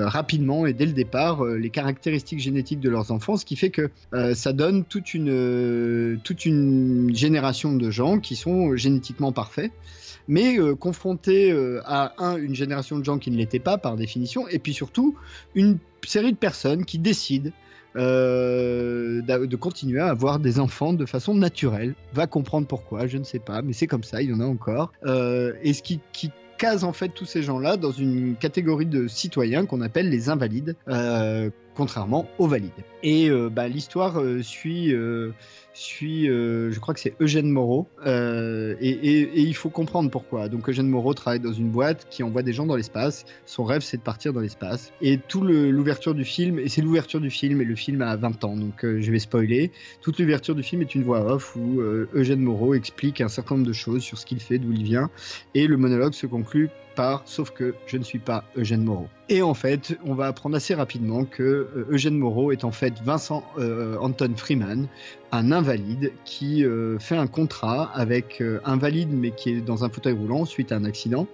S2: rapidement et dès le départ les caractéristiques génétiques de leurs enfants, ce qui fait que ça donne toute une, génération de gens qui sont génétiquement parfaits mais euh, confrontés euh, à un, une génération de gens qui ne l'étaient pas par définition, et puis surtout une série de personnes qui décident euh, de continuer à avoir des enfants de façon naturelle. Va comprendre pourquoi, je ne sais pas, mais c'est comme ça, il y en a encore. Et ce qui, case en fait tous ces gens-là dans une catégorie de citoyens qu'on appelle les invalides, contrairement aux valides. Et bah, l'histoire suit, suit euh, je crois que c'est Eugène Moreau, euh, et, il faut comprendre pourquoi. Donc Eugène Moreau travaille dans une boîte qui envoie des gens dans l'espace. Son rêve, c'est de partir dans l'espace. Et tout l'ouverture du film, et c'est l'ouverture du film, et le film a 20 ans, donc euh, je vais spoiler. Toute l'ouverture du film est une voix off où Eugène Moreau explique un certain nombre de choses sur ce qu'il fait, d'où il vient, et le monologue se conclut par sauf que je ne suis pas Eugène Moreau. Et en fait, on va apprendre assez rapidement que Eugène Moreau est en fait Vincent Anton Freeman, un invalide qui euh, fait un contrat avec euh, un valide mais qui est dans un fauteuil roulant suite à un accident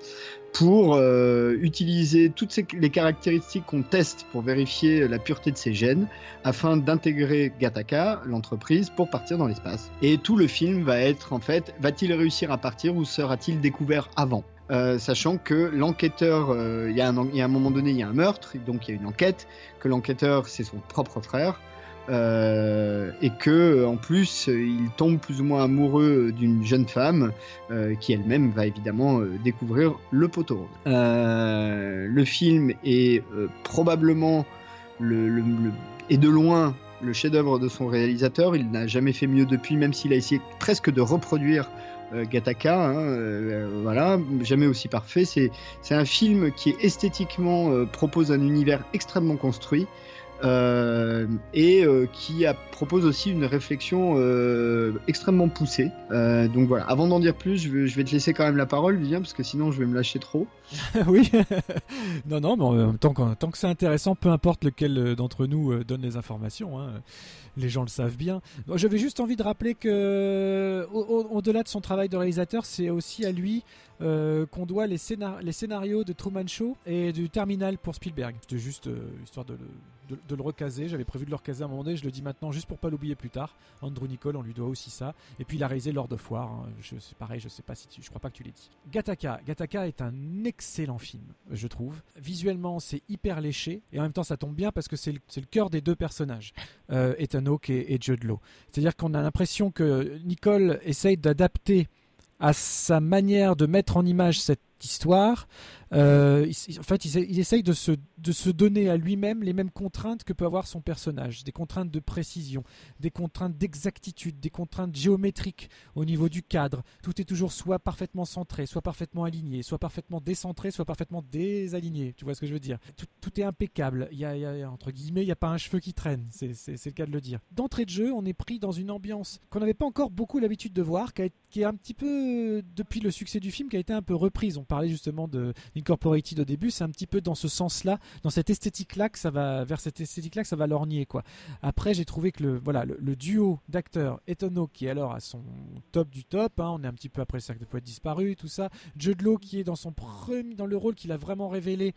S2: pour euh, utiliser toutes les caractéristiques qu'on teste pour vérifier la pureté de ses gènes afin d'intégrer Gattaca, l'entreprise, pour partir dans l'espace. Et tout le film va être en fait, va-t-il réussir à partir ou sera-t-il découvert avant? Euh, sachant que l'enquêteur, il y, y a un moment donné, il y a un meurtre, donc il y a une enquête, que l'enquêteur c'est son propre frère, euh, et que en plus il tombe plus ou moins amoureux d'une jeune femme euh, qui elle-même va évidemment euh, découvrir le poteau rose. Le film est probablement le, le- le- et de loin le chef-d'œuvre de son réalisateur. Il n'a jamais fait mieux depuis, même s'il a essayé presque de reproduire Gattaca. hein, euh, voilà, jamais aussi parfait. C'est un film qui esthétiquement propose un univers extrêmement construit. Euh, et euh, qui a- propose aussi une réflexion euh, extrêmement poussée. Donc voilà, avant d'en dire plus, je vais, te laisser quand même la parole, Vivien, parce que sinon je vais me lâcher trop.
S1: oui. non, non, mais temps, quand- tant que c'est intéressant, peu importe lequel d'entre nous donne les informations, hein, les gens le savent bien. J'avais juste envie de rappeler que, au- au- au-delà de son travail de réalisateur, c'est aussi à lui euh, qu'on doit les, scénar- les scénarios de Truman Show et du Terminal pour Spielberg. C'était juste euh, histoire de le, recaser. J'avais prévu de le recaser à un moment donné, je le dis maintenant juste pour pas l'oublier plus tard. Andrew Nicole, on lui doit aussi ça. Et puis il a réalisé Lord of War. hein. Je, c'est pareil, je sais pas si tu, je crois pas que tu l'aies dit. Gattaca. Gattaca est un excellent film, je trouve. Visuellement, c'est hyper léché et en même temps, ça tombe bien parce que c'est le, c'est le cœur des deux personnages, euh, Ethan Hawke et, et Jude Law. C'est-à-dire qu'on a l'impression que Nicole essaye d'adapter à sa manière de mettre en image cette histoire. Euh, il- en fait, il, essaye de se, de se donner à lui-même les mêmes contraintes que peut avoir son personnage. Des contraintes de précision, des contraintes d'exactitude, des contraintes géométriques au niveau du cadre. Tout est toujours soit parfaitement centré, soit parfaitement aligné, soit parfaitement décentré, soit parfaitement désaligné. Tu vois ce que je veux dire? Tout, est impeccable. Il y a, y a- entre guillemets, il n'y a pas un cheveu qui traîne. C'est le cas de le dire. D'entrée de jeu, on est pris dans une ambiance qu'on n'avait pas encore beaucoup l'habitude de voir, qui, a- qui est un petit peu, depuis le succès du film, qui a été un peu reprise. On parlait justement de Incorporated au début, c'est un petit peu dans ce sens-là, dans cette esthétique-là que ça va, vers cette esthétique-là que ça va lorgner, quoi. Après, j'ai trouvé que le, voilà, le, duo d'acteurs Etono, qui est alors à son top du top, hein, on est un petit peu après le cercle de poètes disparu, tout ça. Jude Law, qui est dans son premier, dans le rôle qu'il a vraiment révélé.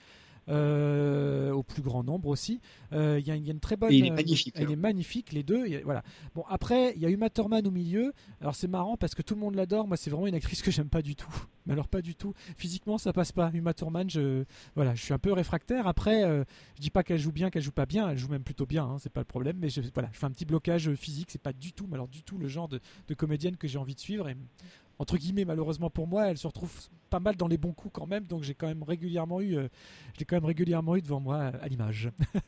S1: Euh, au plus grand nombre aussi. Euh, Il y, a- il y a une très bonne.
S2: Et il est
S1: euh,
S2: magnifique,
S1: Il
S2: hein.
S1: est magnifique, les deux. a- voilà. Bon, après, il y a Uma Thurman au milieu. Alors c'est marrant parce que tout le monde l'adore. Moi, c'est vraiment une actrice que j'aime pas du tout. Mais alors pas du tout. Physiquement, ça passe pas. Uma Thurman, je, voilà, je suis un peu réfractaire. Après, euh, je dis pas qu'elle joue bien, qu'elle joue pas bien. Elle joue même plutôt bien. hein, c'est pas le problème. Mais je, voilà, je fais un petit blocage physique. C'est pas du tout, mais alors du tout le genre de, de comédienne que j'ai envie de suivre. Et entre guillemets, malheureusement pour moi, elle se retrouve pas mal dans les bons coups quand même. Donc j'ai quand même régulièrement eu, euh, quand même régulièrement eu devant moi à l'image.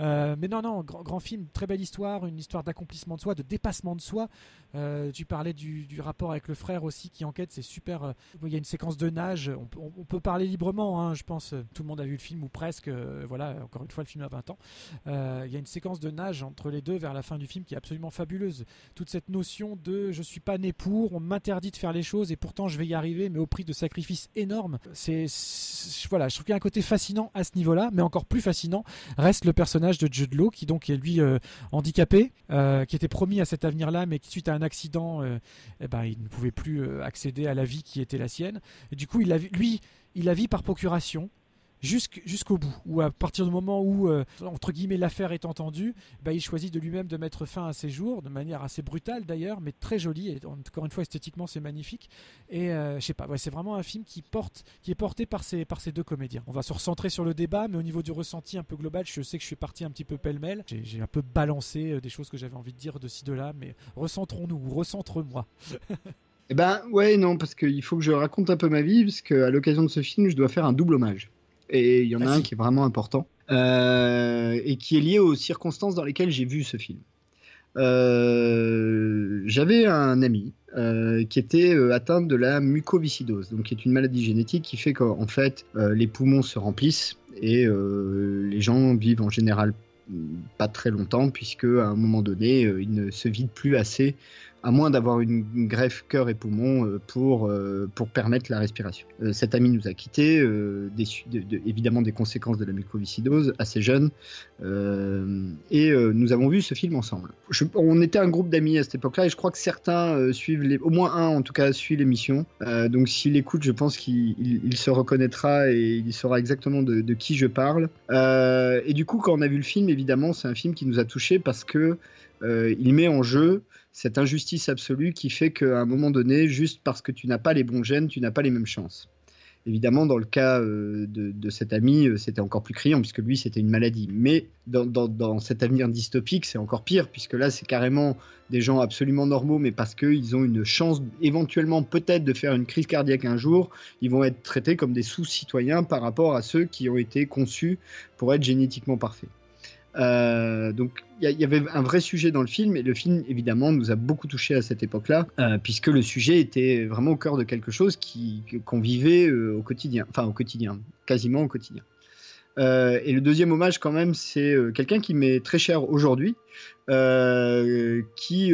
S1: Euh, mais non, non, grand, film, très belle histoire, une histoire d'accomplissement de soi, de dépassement de soi. Euh, tu parlais du, rapport avec le frère aussi qui enquête, c'est super. euh, Il y a une séquence de nage, on, peut- parler librement, hein, je pense. Tout le monde a vu le film ou presque. voilà, encore une fois, le film a 20 ans. Il y a une séquence de nage entre les deux vers la fin du film qui est absolument fabuleuse. Toute cette notion de je suis pas né pour, on m'interdit de les choses et pourtant je vais y arriver, mais au prix de sacrifices énormes. C'est voilà, je trouve qu'il y a un côté fascinant à ce niveau-là, mais encore plus fascinant reste le personnage de Jude Law qui donc est lui euh, handicapé, euh, qui était promis à cet avenir-là, mais qui suite à un accident, euh, eh ben, il ne pouvait plus euh, accéder à la vie qui était la sienne. Et du coup, il a, lui, il la vit par procuration jusqu'au bout. Ou à partir du moment où, euh, entre guillemets, l'affaire est entendue, bah, il choisit de lui-même de mettre fin à ses jours, de manière assez brutale d'ailleurs, mais très jolie. Et encore une fois, esthétiquement, c'est magnifique. Et euh, je sais pas, c'est vraiment un film qui est porté par ces, par ces deux comédiens. On va se recentrer sur le débat, mais au niveau du ressenti un peu global, je sais que je suis parti un petit peu pêle-mêle. J'ai un peu balancé euh, des choses que j'avais envie de dire de ci de là, mais recentrons-nous, ou recentre-moi.
S2: Eh ben ouais, non, parce qu'il faut que je raconte un peu ma vie, parce qu'à l'occasion de ce film, je dois faire un double hommage. Et il y en a un qui est vraiment important, euh, et qui est lié aux circonstances dans lesquelles j'ai vu ce film. Euh, J'avais un ami euh, qui était euh, atteint de la mucoviscidose, donc qui est une maladie génétique qui fait qu'en fait les poumons se remplissent et les gens vivent en général mm, pas très longtemps puisque à un moment donné ils ne se vident plus assez à moins d'avoir une, greffe cœur et poumon euh, pour, euh, pour permettre la respiration. Euh, cet ami nous a quittés, évidemment des conséquences de la mucoviscidose, assez jeune, et nous avons vu ce film ensemble. On était un groupe d'amis à cette époque-là, et je crois que certains suivent, les, au moins un en tout cas, suit l'émission. Donc s'il écoute, je pense qu'il il- il se reconnaîtra et il saura exactement de, qui je parle. Et du coup, quand on a vu le film, évidemment, c'est un film qui nous a touchés parce que euh, il met en jeu cette injustice absolue qui fait qu'à un moment donné, juste parce que tu n'as pas les bons gènes, tu n'as pas les mêmes chances. Évidemment, dans le cas euh, de, cet ami, euh, c'était encore plus criant puisque lui, c'était une maladie. Mais dans cet avenir dystopique, c'est encore pire puisque là, c'est carrément des gens absolument normaux, mais parce qu'ils ont une chance éventuellement peut-être de faire une crise cardiaque un jour, ils vont être traités comme des sous-citoyens par rapport à ceux qui ont été conçus pour être génétiquement parfaits. Euh, donc il y, avait un vrai sujet dans le film et le film évidemment nous a beaucoup touché à cette époque-là euh, puisque le sujet était vraiment au cœur de quelque chose qui qu'on vivait euh, au quotidien, enfin au quotidien, quasiment au quotidien. Euh, et le deuxième hommage quand même c'est euh, quelqu'un qui m'est très cher aujourd'hui, euh, qui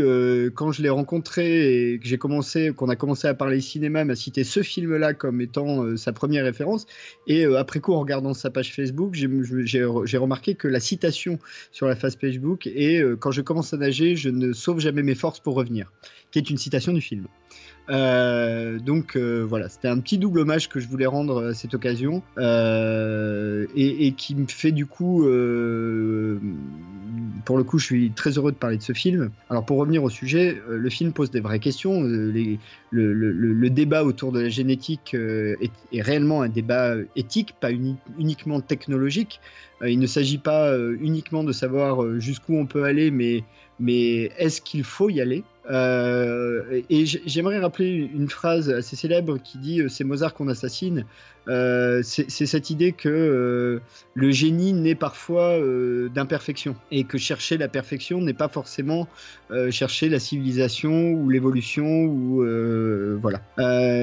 S2: quand je l'ai rencontré et que j'ai commencé, qu'on a commencé à parler cinéma, m'a cité ce film-là comme étant sa première référence. Et après coup, en regardant sa page Facebook, j'ai remarqué que la citation sur la face Facebook est Quand je commence à nager, je ne sauve jamais mes forces pour revenir, qui est une citation du film. Euh, donc euh, voilà, c'était un petit double hommage que je voulais rendre à cette occasion euh, et, qui me fait du coup, euh, pour le coup, je suis très heureux de parler de ce film. Alors pour revenir au sujet, euh, le film pose des vraies questions. Euh, le, débat autour de la génétique euh, est, réellement un débat éthique, pas uni- uniquement technologique. Euh, il ne s'agit pas euh, uniquement de savoir euh, jusqu'où on peut aller, mais, mais est-ce qu'il faut y aller Euh, Et j'aimerais rappeler une phrase assez célèbre qui dit euh, c'est Mozart qu'on assassine. Euh, c'est cette idée que le génie naît parfois d'imperfection et que chercher la perfection n'est pas forcément chercher la civilisation ou l'évolution ou voilà.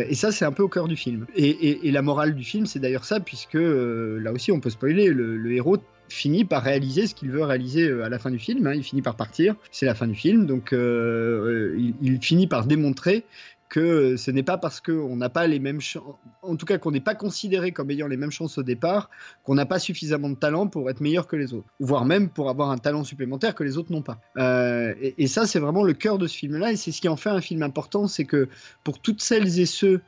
S2: Et ça c'est un peu au cœur du film. Et, la morale du film c'est d'ailleurs ça puisque là aussi on peut spoiler le, le héros finit par réaliser ce qu'il veut réaliser euh, à la fin du film. hein. Il finit par partir, c'est la fin du film, donc euh, euh, il, finit par démontrer que ce n'est pas parce qu'on n'a pas les mêmes chances, en tout cas qu'on n'est pas considéré comme ayant les mêmes chances au départ, qu'on n'a pas suffisamment de talent pour être meilleur que les autres, voire même pour avoir un talent supplémentaire que les autres n'ont pas. Et, et ça, c'est vraiment le cœur de ce film-là, et c'est ce qui en fait un film important, c'est que pour toutes celles et ceux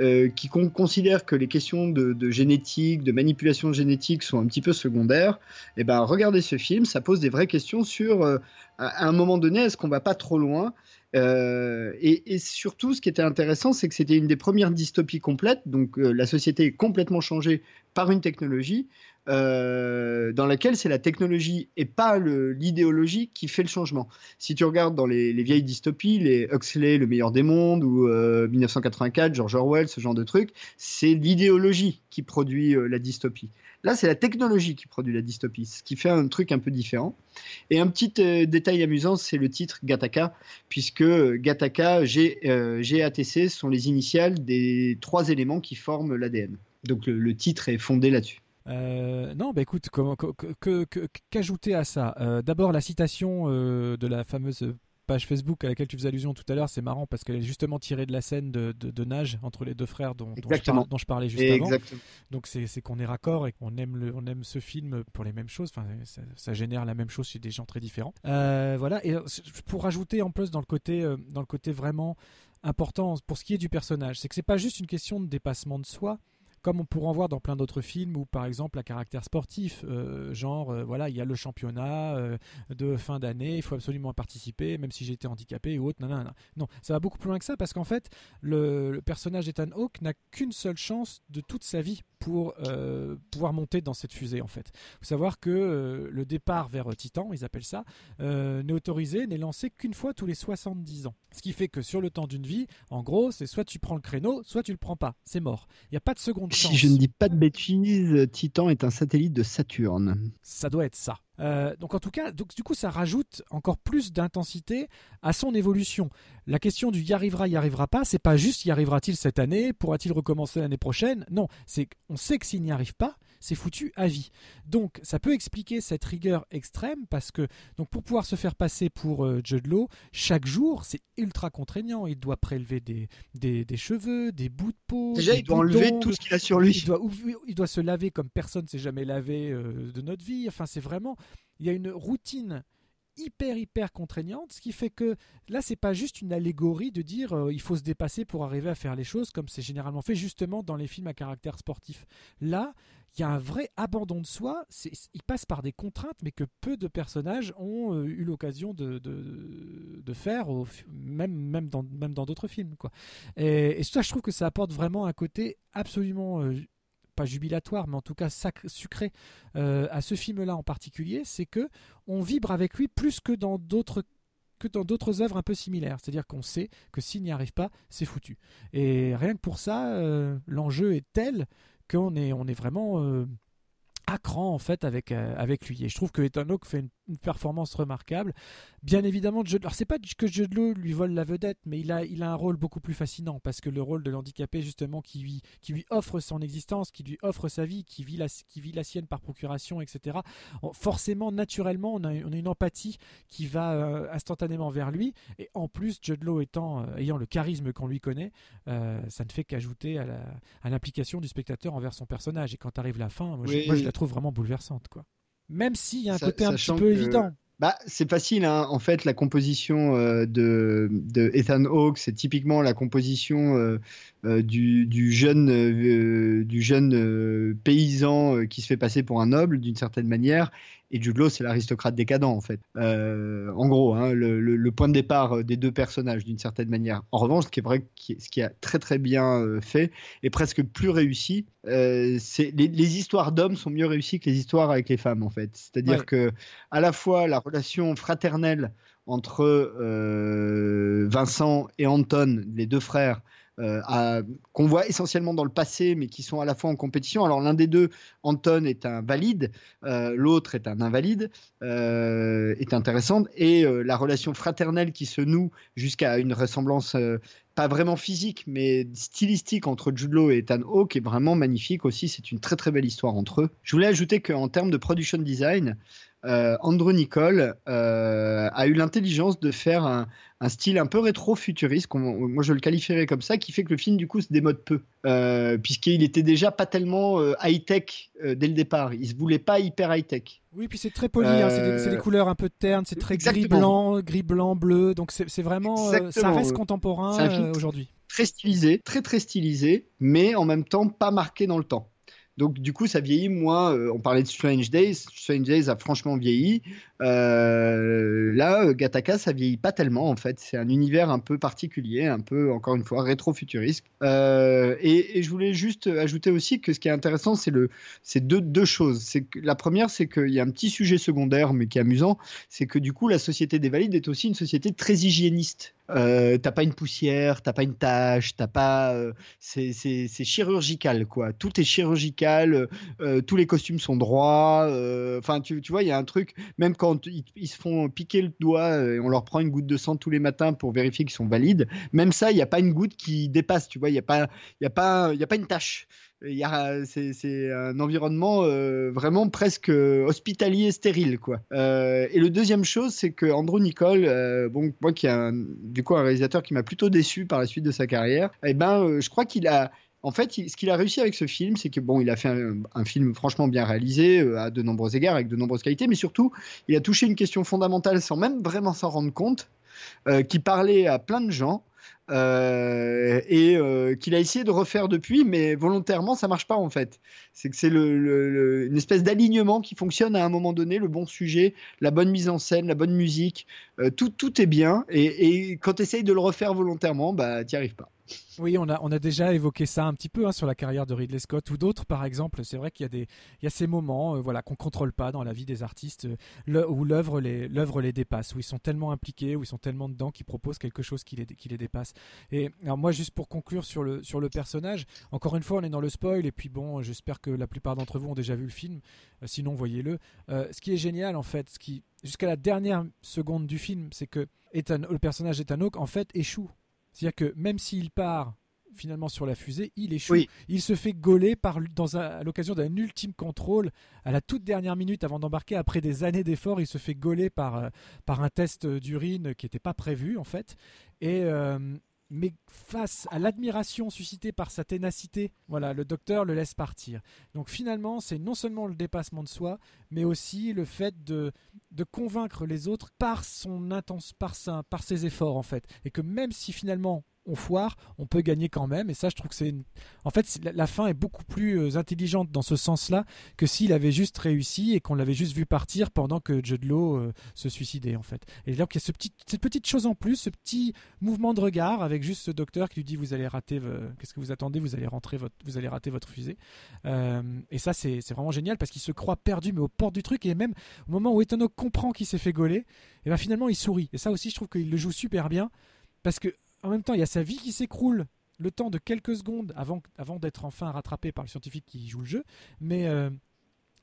S2: euh, qui con- considèrent que les questions de, de génétique, de manipulation génétique sont un petit peu secondaires, eh ben regardez ce film, ça pose des vraies questions sur euh, à un moment donné, est-ce qu'on va pas trop loin Euh, et, surtout, ce qui était intéressant, c'est que c'était une des premières dystopies complètes. Donc, euh, la société est complètement changée par une technologie euh, dans laquelle c'est la technologie et pas l'idéologie qui fait le changement. Si tu regardes dans les, les vieilles dystopies, les Huxley, Le meilleur des mondes ou euh, 1984, George Orwell, ce genre de trucs, c'est l'idéologie qui produit la dystopie. Là, c'est la technologie qui produit la dystopie, ce qui fait un truc un peu différent. Et un petit euh, détail amusant, c'est le titre Gattaca, puisque Gattaca, G, euh, GATC sont les initiales des trois éléments qui forment l'ADN. Donc le, titre est fondé là-dessus.
S1: Euh, non, bah écoute, qu'ajouter à ça? Euh, D'abord, la citation de la fameuse page Facebook à laquelle tu faisais allusion tout à l'heure, c'est marrant parce qu'elle est justement tirée de la scène de, de- de nage entre les deux frères dont, dont je,
S2: Exactement.
S1: par- dont je parlais juste avant. Donc c'est qu'on est raccord et qu'on aime, le, on aime ce film pour les mêmes choses. Enfin, ça, ça génère la même chose chez des gens très différents. Euh, voilà. Et euh, pour rajouter en plus dans le côté, euh, dans le côté vraiment important pour ce qui est du personnage, c'est que c'est pas juste une question de dépassement de soi. Comme on pourrait en voir dans plein d'autres films où, par exemple, à caractère sportif, euh, genre, euh, voilà, il y a le championnat euh, de fin d'année, il faut absolument participer, même si j'étais handicapé ou autre. Non, non, non. ça va beaucoup plus loin que ça parce qu'en fait, le, personnage d'Ethan Hawke n'a qu'une seule chance de toute sa vie pour pouvoir monter dans cette fusée en fait. Faut savoir que le départ vers Titan, ils appellent ça, n'est autorisé, n'est lancé qu'une fois tous les 70 ans. Ce qui fait que sur le temps d'une vie, en gros, c'est soit tu prends le créneau, soit tu le prends pas. C'est mort. Il n'y a pas de seconde chance.
S2: Si je ne dis pas de bêtises, Titan est un satellite de Saturne.
S1: Ça doit être ça. Euh, donc en tout cas, donc, du coup, ça rajoute encore plus d'intensité à son évolution. La question du y arrivera, y arrivera pas, c'est pas juste y arrivera-t-il cette année, pourra-t-il recommencer l'année prochaine? Non, c'est on sait que s'il n'y arrive pas, c'est foutu à vie. Donc ça peut expliquer cette rigueur extrême parce que donc pour pouvoir se faire passer pour euh, Jude Law, chaque jour c'est ultra contraignant. Il doit prélever des, des, des cheveux, des bouts de peau.
S2: Déjà,
S1: des
S2: il doit enlever tout ce qu'il a sur lui.
S1: Il doit, il doit se laver comme personne s'est jamais lavé euh, de notre vie. Enfin, c'est vraiment. Il y a une routine hyper hyper contraignante, ce qui fait que là c'est pas juste une allégorie de dire euh, il faut se dépasser pour arriver à faire les choses comme c'est généralement fait justement dans les films à caractère sportif. Là, il y a un vrai abandon de soi, il passe par des contraintes mais que peu de personnages ont euh, eu l'occasion de, faire, même, dans, d'autres films. Et, ça je trouve que ça apporte vraiment un côté absolument... Euh, pas jubilatoire, mais en tout cas sacré, sucré euh, à ce film-là en particulier, c'est que on vibre avec lui plus que dans d'autres œuvres un peu similaires. C'est-à-dire qu'on sait que s'il n'y arrive pas, c'est foutu. Et rien que pour ça, l'enjeu est tel qu'on est, on est vraiment euh, à cran en fait avec, euh, avec lui. Et je trouve que Ethan fait une, une performance remarquable. Bien évidemment, Jude... alors c'est pas que Jude Law lui vole la vedette, mais il a, il a un rôle beaucoup plus fascinant parce que le rôle de l'handicapé justement qui lui, qui lui offre son existence, qui lui offre sa vie, qui vit la, qui vit la sienne par procuration, etc. Forcément, naturellement, on a, on a une empathie qui va euh, instantanément vers lui. Et en plus, Jude Law étant, euh, ayant le charisme qu'on lui connaît, euh, ça ne fait qu'ajouter à, la, à l'implication du spectateur envers son personnage. Et quand arrive la fin, moi,
S2: Oui.
S1: je, moi, je la trouve vraiment bouleversante, quoi. Même s'il y a un
S2: Sa-
S1: côté un petit peu
S2: que-
S1: évident.
S2: Bah, c'est facile, hein. en fait, la composition euh, de, de Ethan Hawke, c'est typiquement la composition euh, euh, du, du jeune, euh, du jeune euh, paysan qui se fait passer pour un noble d'une certaine manière. Et Jude Law, c'est l'aristocrate décadent, en fait. En gros, hein, le, le- le point de départ des deux personnages, d'une certaine manière. En revanche, ce qui est vrai, ce qui a très très bien fait, et presque plus réussi, c'est les, les histoires d'hommes sont mieux réussies que les histoires avec les femmes, en fait. C'est-à-dire
S1: Ouais.
S2: que à la fois la relation fraternelle entre euh, Vincent et Anton, les deux frères, euh, qu'on voit essentiellement dans le passé, mais qui sont à la fois en compétition. Alors l'un des deux, Anton, est un valide, euh, l'autre est un invalide, euh, est intéressante, et la relation fraternelle qui se noue jusqu'à une ressemblance pas vraiment physique, mais stylistique entre Jude Law et Ethan Hawke est vraiment magnifique aussi. C'est une très très belle histoire entre eux. Je voulais ajouter qu'en termes de production design, euh, Andrew Nicole euh, a eu l'intelligence de faire un, un style un peu rétro-futuriste, moi je le qualifierais comme ça, qui fait que le film du coup se démode peu, euh, puisqu'il était déjà pas tellement euh, high-tech dès le départ. Il se voulait pas hyper high-tech.
S1: Oui, puis c'est très poli, hein, c'est des, des couleurs un peu ternes, c'est très gris-blanc, gris-blanc, bleu, donc c'est vraiment, ça reste contemporain aujourd'hui.
S2: très stylisé, très très stylisé, mais en même temps pas marqué dans le temps. Donc du coup, ça vieillit moins. euh, on parlait de Strange Days. Strange Days a franchement vieilli. Euh, là, euh, Gattaca, ça vieillit pas tellement en fait. C'est un univers un peu particulier, un peu encore une fois rétro-futuriste. Euh, et, je voulais juste ajouter aussi que ce qui est intéressant, c'est deux, choses. C'est la première, c'est qu'il y a un petit sujet secondaire, mais qui est amusant, c'est que du coup, la société des valides est aussi une société très hygiéniste. Euh, t'as pas une poussière, t'as pas une tache, t'as pas, c'est- c'est chirurgical quoi. Tout est chirurgical, euh, tous les costumes sont droits. euh, Enfin, tu, vois, il y a un truc. Même quand ils, se font piquer le doigt euh, on leur prend une goutte de sang tous les matins pour vérifier qu'ils sont valides. Même ça, il n'y a pas une goutte qui dépasse. Tu vois, il n'y a pas, a a pas une a, c'est, un environnement euh, vraiment presque euh, hospitalier, stérile, quoi. Euh, et le deuxième chose, c'est que Andrew Nicole, euh, bon, moi qui est un, du coup un réalisateur qui m'a plutôt déçu par la suite de sa carrière, eh ben, euh, je crois qu'il a, en fait, ce qu'il a réussi avec ce film, c'est que bon, il a fait un, un film franchement bien réalisé euh, à de nombreux égards, avec de nombreuses qualités, mais surtout, il a touché une question fondamentale sans même vraiment s'en rendre compte, euh, qui parlait à plein de gens. Euh, et euh, qu'il a essayé de refaire depuis, mais volontairement, ça marche pas en fait. C'est que c'est une espèce d'alignement qui fonctionne à un moment donné, le bon sujet, la bonne mise en scène, la bonne musique, euh, tout, tout est bien. Et, quand tu essayes de le refaire volontairement, bah, t'y arrives pas.
S1: Oui, on a, on a déjà évoqué ça un petit peu hein, sur la carrière de Ridley Scott ou d'autres, par exemple. C'est vrai qu'il y a, des, il y a ces moments voilà, qu'on ne contrôle pas dans la vie des artistes, où l'œuvre les, les dépasse, où ils sont tellement impliqués, où ils sont tellement dedans qu'ils proposent quelque chose qui les, qui les dépasse. Et alors moi, juste pour conclure sur le, sur le personnage, encore une fois, on est dans le spoil, et puis bon, j'espère que la plupart d'entre vous ont déjà vu le film, euh, sinon voyez-le. Euh, ce qui est génial, en fait, jusqu'à la dernière seconde du film, c'est que le personnage d'Ethan Hawke, en fait, échoue. C'est-à-dire que même s'il part finalement sur la fusée, il échoue.
S2: Oui.
S1: Il se fait gauler par, dans un- à l'occasion d'un ultime contrôle à la toute dernière minute avant d'embarquer. Après des années d'efforts, il se fait gauler par, euh, par un test d'urine qui n'était pas prévu en fait. Et, euh, mais face à l'admiration suscitée par sa ténacité, voilà, le docteur le laisse partir. Donc finalement, c'est non seulement le dépassement de soi, mais aussi le fait de, de convaincre les autres par son intense, par, sa- par ses efforts en fait. Et que même si finalement on foire, on peut gagner quand même. Et ça, je trouve que c'est une... En fait, la, fin est beaucoup plus euh, intelligente dans ce sens-là que s'il avait juste réussi et qu'on l'avait juste vu partir pendant que Jude Law euh, se suicidait en fait. Et donc il y a ce petit, cette petite chose en plus, ce petit mouvement de regard avec juste ce docteur qui lui dit vous allez rater, qu'est-ce que vous attendez, vous allez rentrer vous allez rater votre fusée. Euh, et ça c'est vraiment génial parce qu'il se croit perdu mais aux portes du truc et même au moment où Hawke comprend qu'il s'est fait gauler, et ben finalement il sourit. Et ça aussi je trouve qu'il le joue super bien parce que en même temps il y a sa vie qui s'écroule le temps de quelques secondes avant, d'être enfin rattrapé par le scientifique qui joue le jeu, mais euh,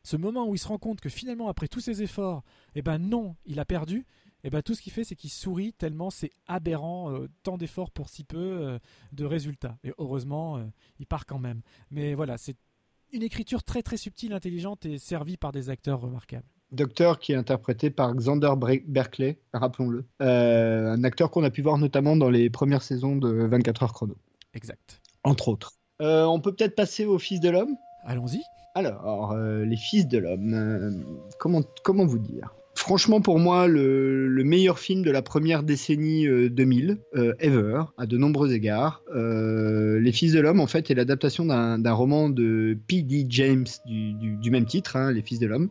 S1: ce moment où il se rend compte que finalement après tous ses efforts, eh ben non, il a perdu. Et ben tout ce qu'il fait, c'est qu'il sourit tellement c'est aberrant, euh, tant d'efforts pour si peu euh, de résultats. Et heureusement, il part quand même. Mais voilà, c'est une écriture très très subtile, intelligente et servie par des acteurs remarquables.
S2: Docteur qui est interprété par Xander Berkeley, rappelons-le. Euh, un acteur qu'on a pu voir notamment dans les premières saisons de 24 heures chrono,
S1: Exact.
S2: entre autres. Euh, on peut peut-être passer aux Fils de l'homme?
S1: Allons-y.
S2: Alors, euh, les Fils de l'homme, comment, comment vous dire? Franchement, pour moi, le, le, meilleur film de la première décennie 2000, ever, à de nombreux égards. Les Fils de l'Homme, en fait, est l'adaptation d'un roman de P.D. James du, même titre, hein, Les Fils de l'Homme,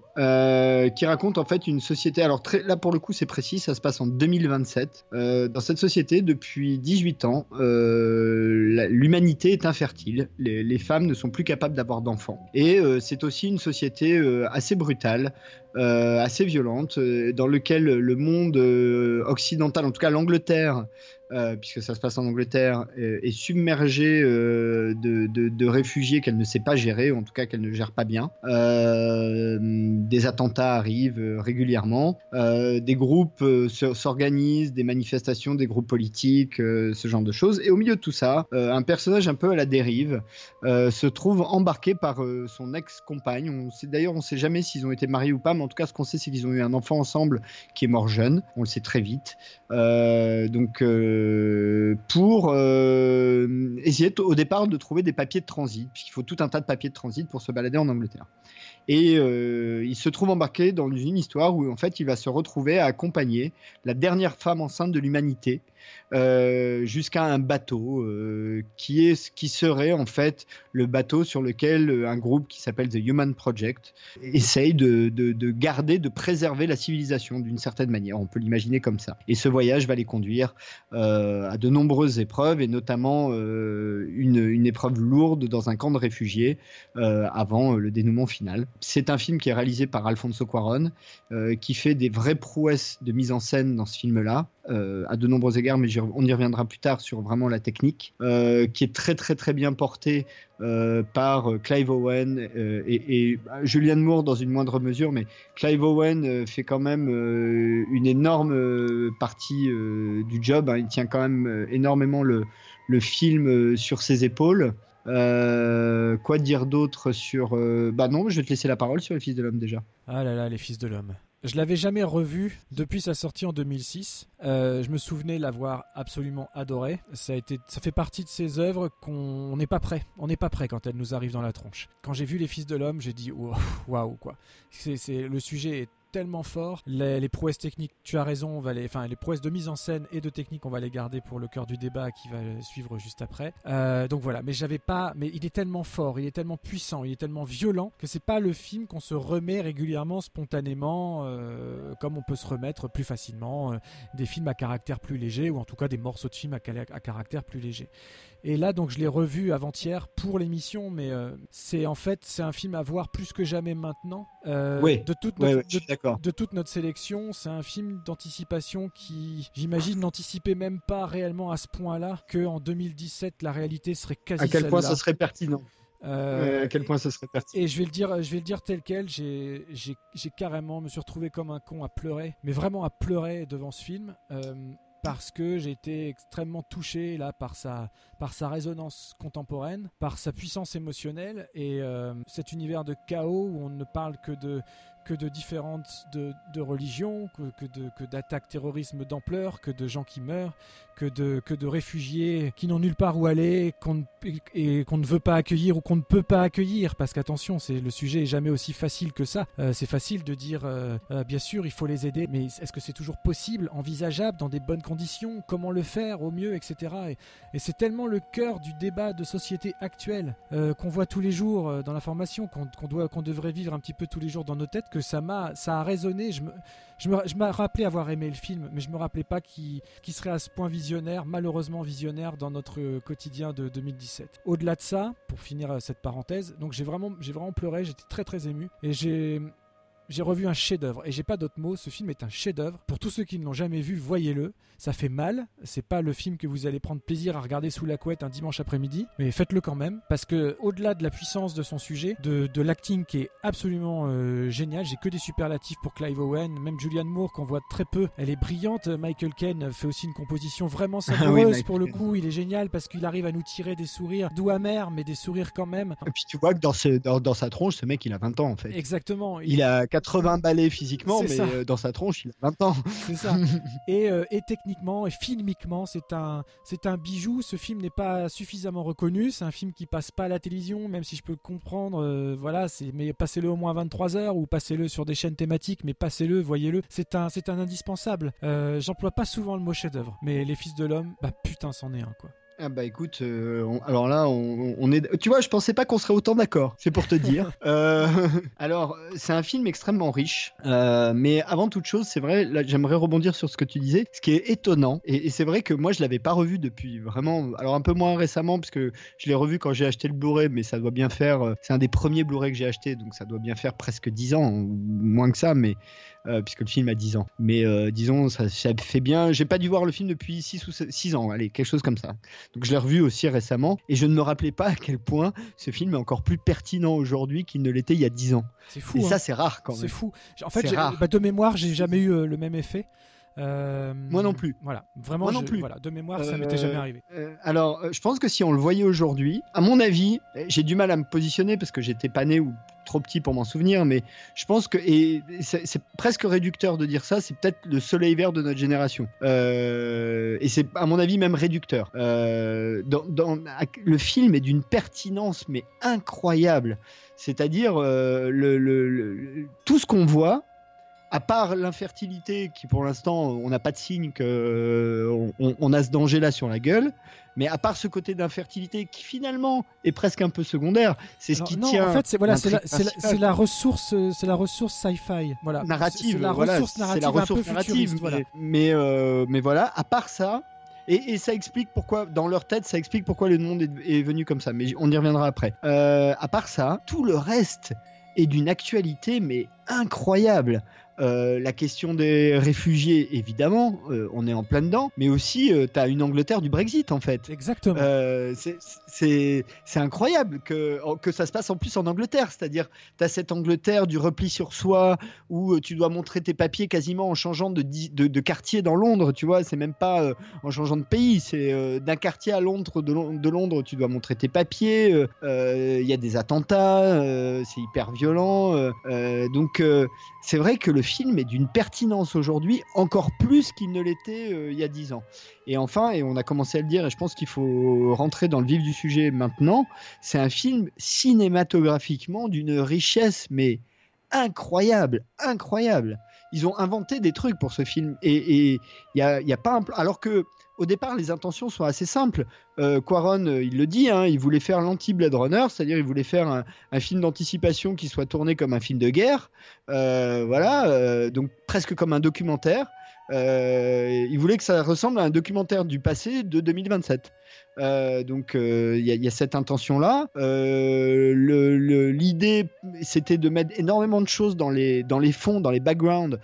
S2: qui raconte en fait une société. Alors, très, là, pour le coup, c'est précis, ça se passe en 2027. dans cette société, depuis 18 ans, l'humanité est infertile. Les, femmes ne sont plus capables d'avoir d'enfants. Et c'est aussi une société assez brutale, euh, assez violente, euh, dans lequel le monde euh, occidental, en tout cas l'Angleterre, euh, puisque ça se passe en Angleterre, euh, est submergée euh, de, de, réfugiés qu'elle ne sait pas gérer, ou en tout cas qu'elle ne gère pas bien. des attentats arrivent régulièrement, des groupes s'organisent, des manifestations, des groupes politiques, ce genre de choses. Et au milieu de tout ça, un personnage un peu à la dérive se trouve embarqué par son ex-compagne. D'ailleurs, on ne sait jamais s'ils ont été mariés ou pas, mais en tout cas, ce qu'on sait, c'est qu'ils ont eu un enfant ensemble qui est mort jeune. On le sait très vite. donc euh, pour euh, essayer au départ de trouver des papiers de transit, puisqu'il faut tout un tas de papiers de transit pour se balader en Angleterre. Et euh, il se trouve embarqué dans une histoire où en fait il va se retrouver à accompagner la dernière femme enceinte de l'humanité euh, jusqu'à un bateau euh, qui, est, qui serait en fait le bateau sur lequel euh, un groupe qui s'appelle The Human Project essaye de, de, de garder, de préserver la civilisation d'une certaine manière. On peut l'imaginer comme ça. Et ce voyage va les conduire à de nombreuses épreuves et notamment une, une, épreuve lourde dans un camp de réfugiés avant le dénouement final. C'est un film qui est réalisé par Alfonso Cuaron, qui fait des vraies prouesses de mise en scène dans ce film-là. Euh, à de nombreux égards, mais on y reviendra plus tard sur vraiment la technique, euh, qui est très très très bien portée euh, par Clive Owen et, et, Julianne Moore dans une moindre mesure, mais Clive Owen fait quand même une énorme partie du job. Hein. il tient quand même énormément le film sur ses épaules. quoi dire d'autre sur. Bah non, je vais te laisser la parole sur les Fils de l'Homme déjà.
S1: Ah là là, les Fils de l'Homme. Je l'avais jamais revu depuis sa sortie en 2006. Euh, je me souvenais l'avoir absolument adoré. Ça a été, ça fait partie de ces œuvres qu'on n'est pas prêt. On n'est pas prêt quand elles nous arrivent dans la tronche. Quand j'ai vu Les Fils de l'homme, j'ai dit waouh quoi. C'est, le sujet est tellement fort. Les, prouesses techniques, tu as raison, on va les, enfin les prouesses de mise en scène et de technique, on va les garder pour le cœur du débat qui va suivre juste après. Euh, donc voilà, mais j'avais pas, mais il est tellement fort, il est tellement puissant, il est tellement violent que c'est pas le film qu'on se remet régulièrement, spontanément, euh, comme on peut se remettre plus facilement euh, des films à caractère plus léger ou en tout cas des morceaux de films à caractère plus léger. Et là, donc, je l'ai revu avant-hier pour l'émission, mais euh, c'est en fait, c'est un film à voir plus que jamais maintenant.
S2: Euh, oui.
S1: De toute notre, de, de, toute notre sélection, c'est un film d'anticipation qui, j'imagine, n'anticipait même pas réellement à ce point-là que en 2017, la réalité serait quasi.
S2: À quel point ça serait pertinent.
S1: Euh,
S2: à quel point ça serait pertinent.
S1: Et je vais le dire, je vais le dire tel quel. J'ai, j'ai, carrément me suis retrouvé comme un con à pleurer, mais vraiment à pleurer devant ce film. Euh, parce que j'ai été extrêmement touché là par sa, par sa résonance contemporaine, par sa puissance émotionnelle. Et euh, cet univers de chaos où on ne parle que de que de différentes de, de religions, que, que, de, que d'attaques terrorisme d'ampleur, que de gens qui meurent, que de, que de réfugiés qui n'ont nulle part où aller qu'on, et qu'on ne veut pas accueillir ou qu'on ne peut pas accueillir. Parce qu'attention, c'est, le sujet est jamais aussi facile que ça. Euh, c'est facile de dire, euh, euh, bien sûr, il faut les aider, mais est-ce que c'est toujours possible, envisageable, dans des bonnes conditions? Comment le faire au mieux, etc. Et, c'est tellement le cœur du débat de société actuel qu'on voit tous les jours dans l'information, qu'on, qu'on, doit, qu'on devrait vivre un petit peu tous les jours dans nos têtes, que ça m'a, ça a résonné. Je me, je me, je rappelais avoir aimé le film, mais je me rappelais pas qu'il, qu'il serait à ce point visionnaire, malheureusement visionnaire dans notre quotidien de 2017. Au-delà de ça, pour finir euh, cette parenthèse, donc j'ai vraiment, pleuré, j'étais très très ému. Et j'ai j'ai revu un chef-d'œuvre et j'ai pas d'autres mots. Ce film est un chef-d'œuvre. Pour tous ceux qui ne l'ont jamais vu, voyez-le. Ça fait mal. C'est pas le film que vous allez prendre plaisir à regarder sous la couette un dimanche après-midi, mais faites-le quand même parce que au-delà de la puissance de son sujet, de, de l'acting qui est absolument euh, génial, j'ai que des superlatifs pour Clive Owen, même Julianne Moore qu'on voit très peu, elle est brillante. Michael Caine fait aussi une composition vraiment savoureuse oui, pour le coup. Il est génial parce qu'il arrive à nous tirer des sourires doux amers, mais des sourires quand même.
S2: Et puis tu vois que dans, ce, dans, dans, sa tronche, ce mec il a 20 ans en fait.
S1: Exactement.
S2: Il, il a 80 balais physiquement, mais euh, dans sa tronche, il a 20 ans.
S1: C'est ça. et, euh, et techniquement et filmiquement, c'est un, c'est un bijou. Ce film n'est pas suffisamment reconnu. C'est un film qui passe pas à la télévision, même si je peux le comprendre. euh, voilà, c'est, mais passez-le au moins 23 heures ou passez-le sur des chaînes thématiques, mais passez-le, voyez-le. C'est un, c'est un indispensable. J'emploie pas souvent le mot chef-d'œuvre, mais Les Fils de l'homme, bah putain, c'en est un quoi.
S2: Ah bah écoute, euh, on- alors là, on, on est. Tu vois, je pensais pas qu'on serait autant d'accord. C'est pour te dire. Euh, alors, c'est un film extrêmement riche, euh, mais avant toute chose, c'est vrai. Là, j'aimerais rebondir sur ce que tu disais. Ce qui est étonnant, et, et c'est vrai que moi, je l'avais pas revu depuis vraiment. Alors un peu moins récemment, parce que je l'ai revu quand j'ai acheté le Blu-ray, mais ça doit bien faire. C'est un des premiers Blu-ray que j'ai acheté, donc ça doit bien faire presque 10 ans, ou moins que ça, mais euh, puisque le film a 10 ans. Mais euh, disons, ça, ça fait bien. J'ai pas dû voir le film depuis 6 ou 6 ans, allez, quelque chose comme ça. Donc je l'ai revu aussi récemment et je ne me rappelais pas à quel point ce film est encore plus pertinent aujourd'hui qu'il ne l'était il y a 10 ans.
S1: C'est fou.
S2: Et
S1: hein.
S2: ça c'est rare quand
S1: C'est
S2: même.
S1: fou. En fait,
S2: C'est
S1: bah, de mémoire, j'ai jamais eu euh, le même effet. Euh,
S2: Moi non plus.
S1: Voilà, vraiment.
S2: Moi non
S1: je-
S2: plus.
S1: Voilà, de mémoire, ça
S2: Euh,
S1: m'était jamais arrivé.
S2: Euh, alors, euh, je pense que si on le voyait aujourd'hui, à mon avis, euh, j'ai du mal à me positionner parce que j'étais pas né ou trop petit pour m'en souvenir, mais je pense que, et c'est c'est presque réducteur de dire ça, c'est peut-être le soleil vert de notre génération. Euh, et c'est, à mon avis, même réducteur. Euh, dans, dans- le film est d'une pertinence, mais incroyable. C'est-à-dire, euh, le, le- le- tout ce qu'on voit, à part l'infertilité, qui pour l'instant, on n'a pas de signe qu'on on, on a ce danger-là sur la gueule, mais à part ce côté d'infertilité qui finalement est presque un peu secondaire, c'est ce qui
S1: non,
S2: tient.
S1: en fait, c'est voilà, c'est la, ressource, euh, c'est la ressource sci-fi, voilà.
S2: narrative,
S1: la
S2: voilà,
S1: ressource
S2: c'est
S1: narrative
S2: la ressource
S1: un peu
S2: narrative,
S1: voilà.
S2: mais, euh, mais voilà, à part ça, et, et ça explique pourquoi, dans leur tête, ça explique pourquoi le monde est, est venu comme ça, mais on y reviendra après. Euh, à part ça, tout le reste est d'une actualité, mais incroyable. Euh, la question des réfugiés, évidemment, euh, on est en plein dedans, mais aussi, tu as une Angleterre du Brexit, en fait.
S1: Exactement.
S2: Euh, c'est- incroyable que, que ça se passe en plus en Angleterre. C'est-à-dire, tu as cette Angleterre du repli sur soi où euh, tu dois montrer tes papiers quasiment en changeant de, di- de, de quartier dans Londres. Tu vois, c'est même pas euh, en changeant de pays. C'est euh, d'un quartier à Londres, de, Lon- de Londres, tu dois montrer tes papiers. euh, euh, Il y a des attentats, euh, c'est hyper violent. euh, euh, donc, euh, c'est vrai que le film est d'une pertinence aujourd'hui encore plus qu'il ne l'était euh, il y a dix ans. Et enfin, et on a commencé à le dire, et je pense qu'il faut rentrer dans le vif du sujet maintenant, c'est un film cinématographiquement d'une richesse, mais incroyable, incroyable. Ils ont inventé des trucs pour ce film, et il y a pas un. Alors que au départ, les intentions sont assez simples. Euh, Quaron, euh, il le dit, hein, il voulait faire l'anti-Blade Runner, c'est-à-dire il voulait faire un, film d'anticipation qui soit tourné comme un film de guerre, euh, voilà, euh, donc presque comme un documentaire. Euh, il voulait que ça ressemble à un documentaire du passé de 2027. Euh, donc euh, il y, a- cette intention-là. Le- le- L'idée, c'était de mettre énormément de choses dans les, fonds, dans les backgrounds,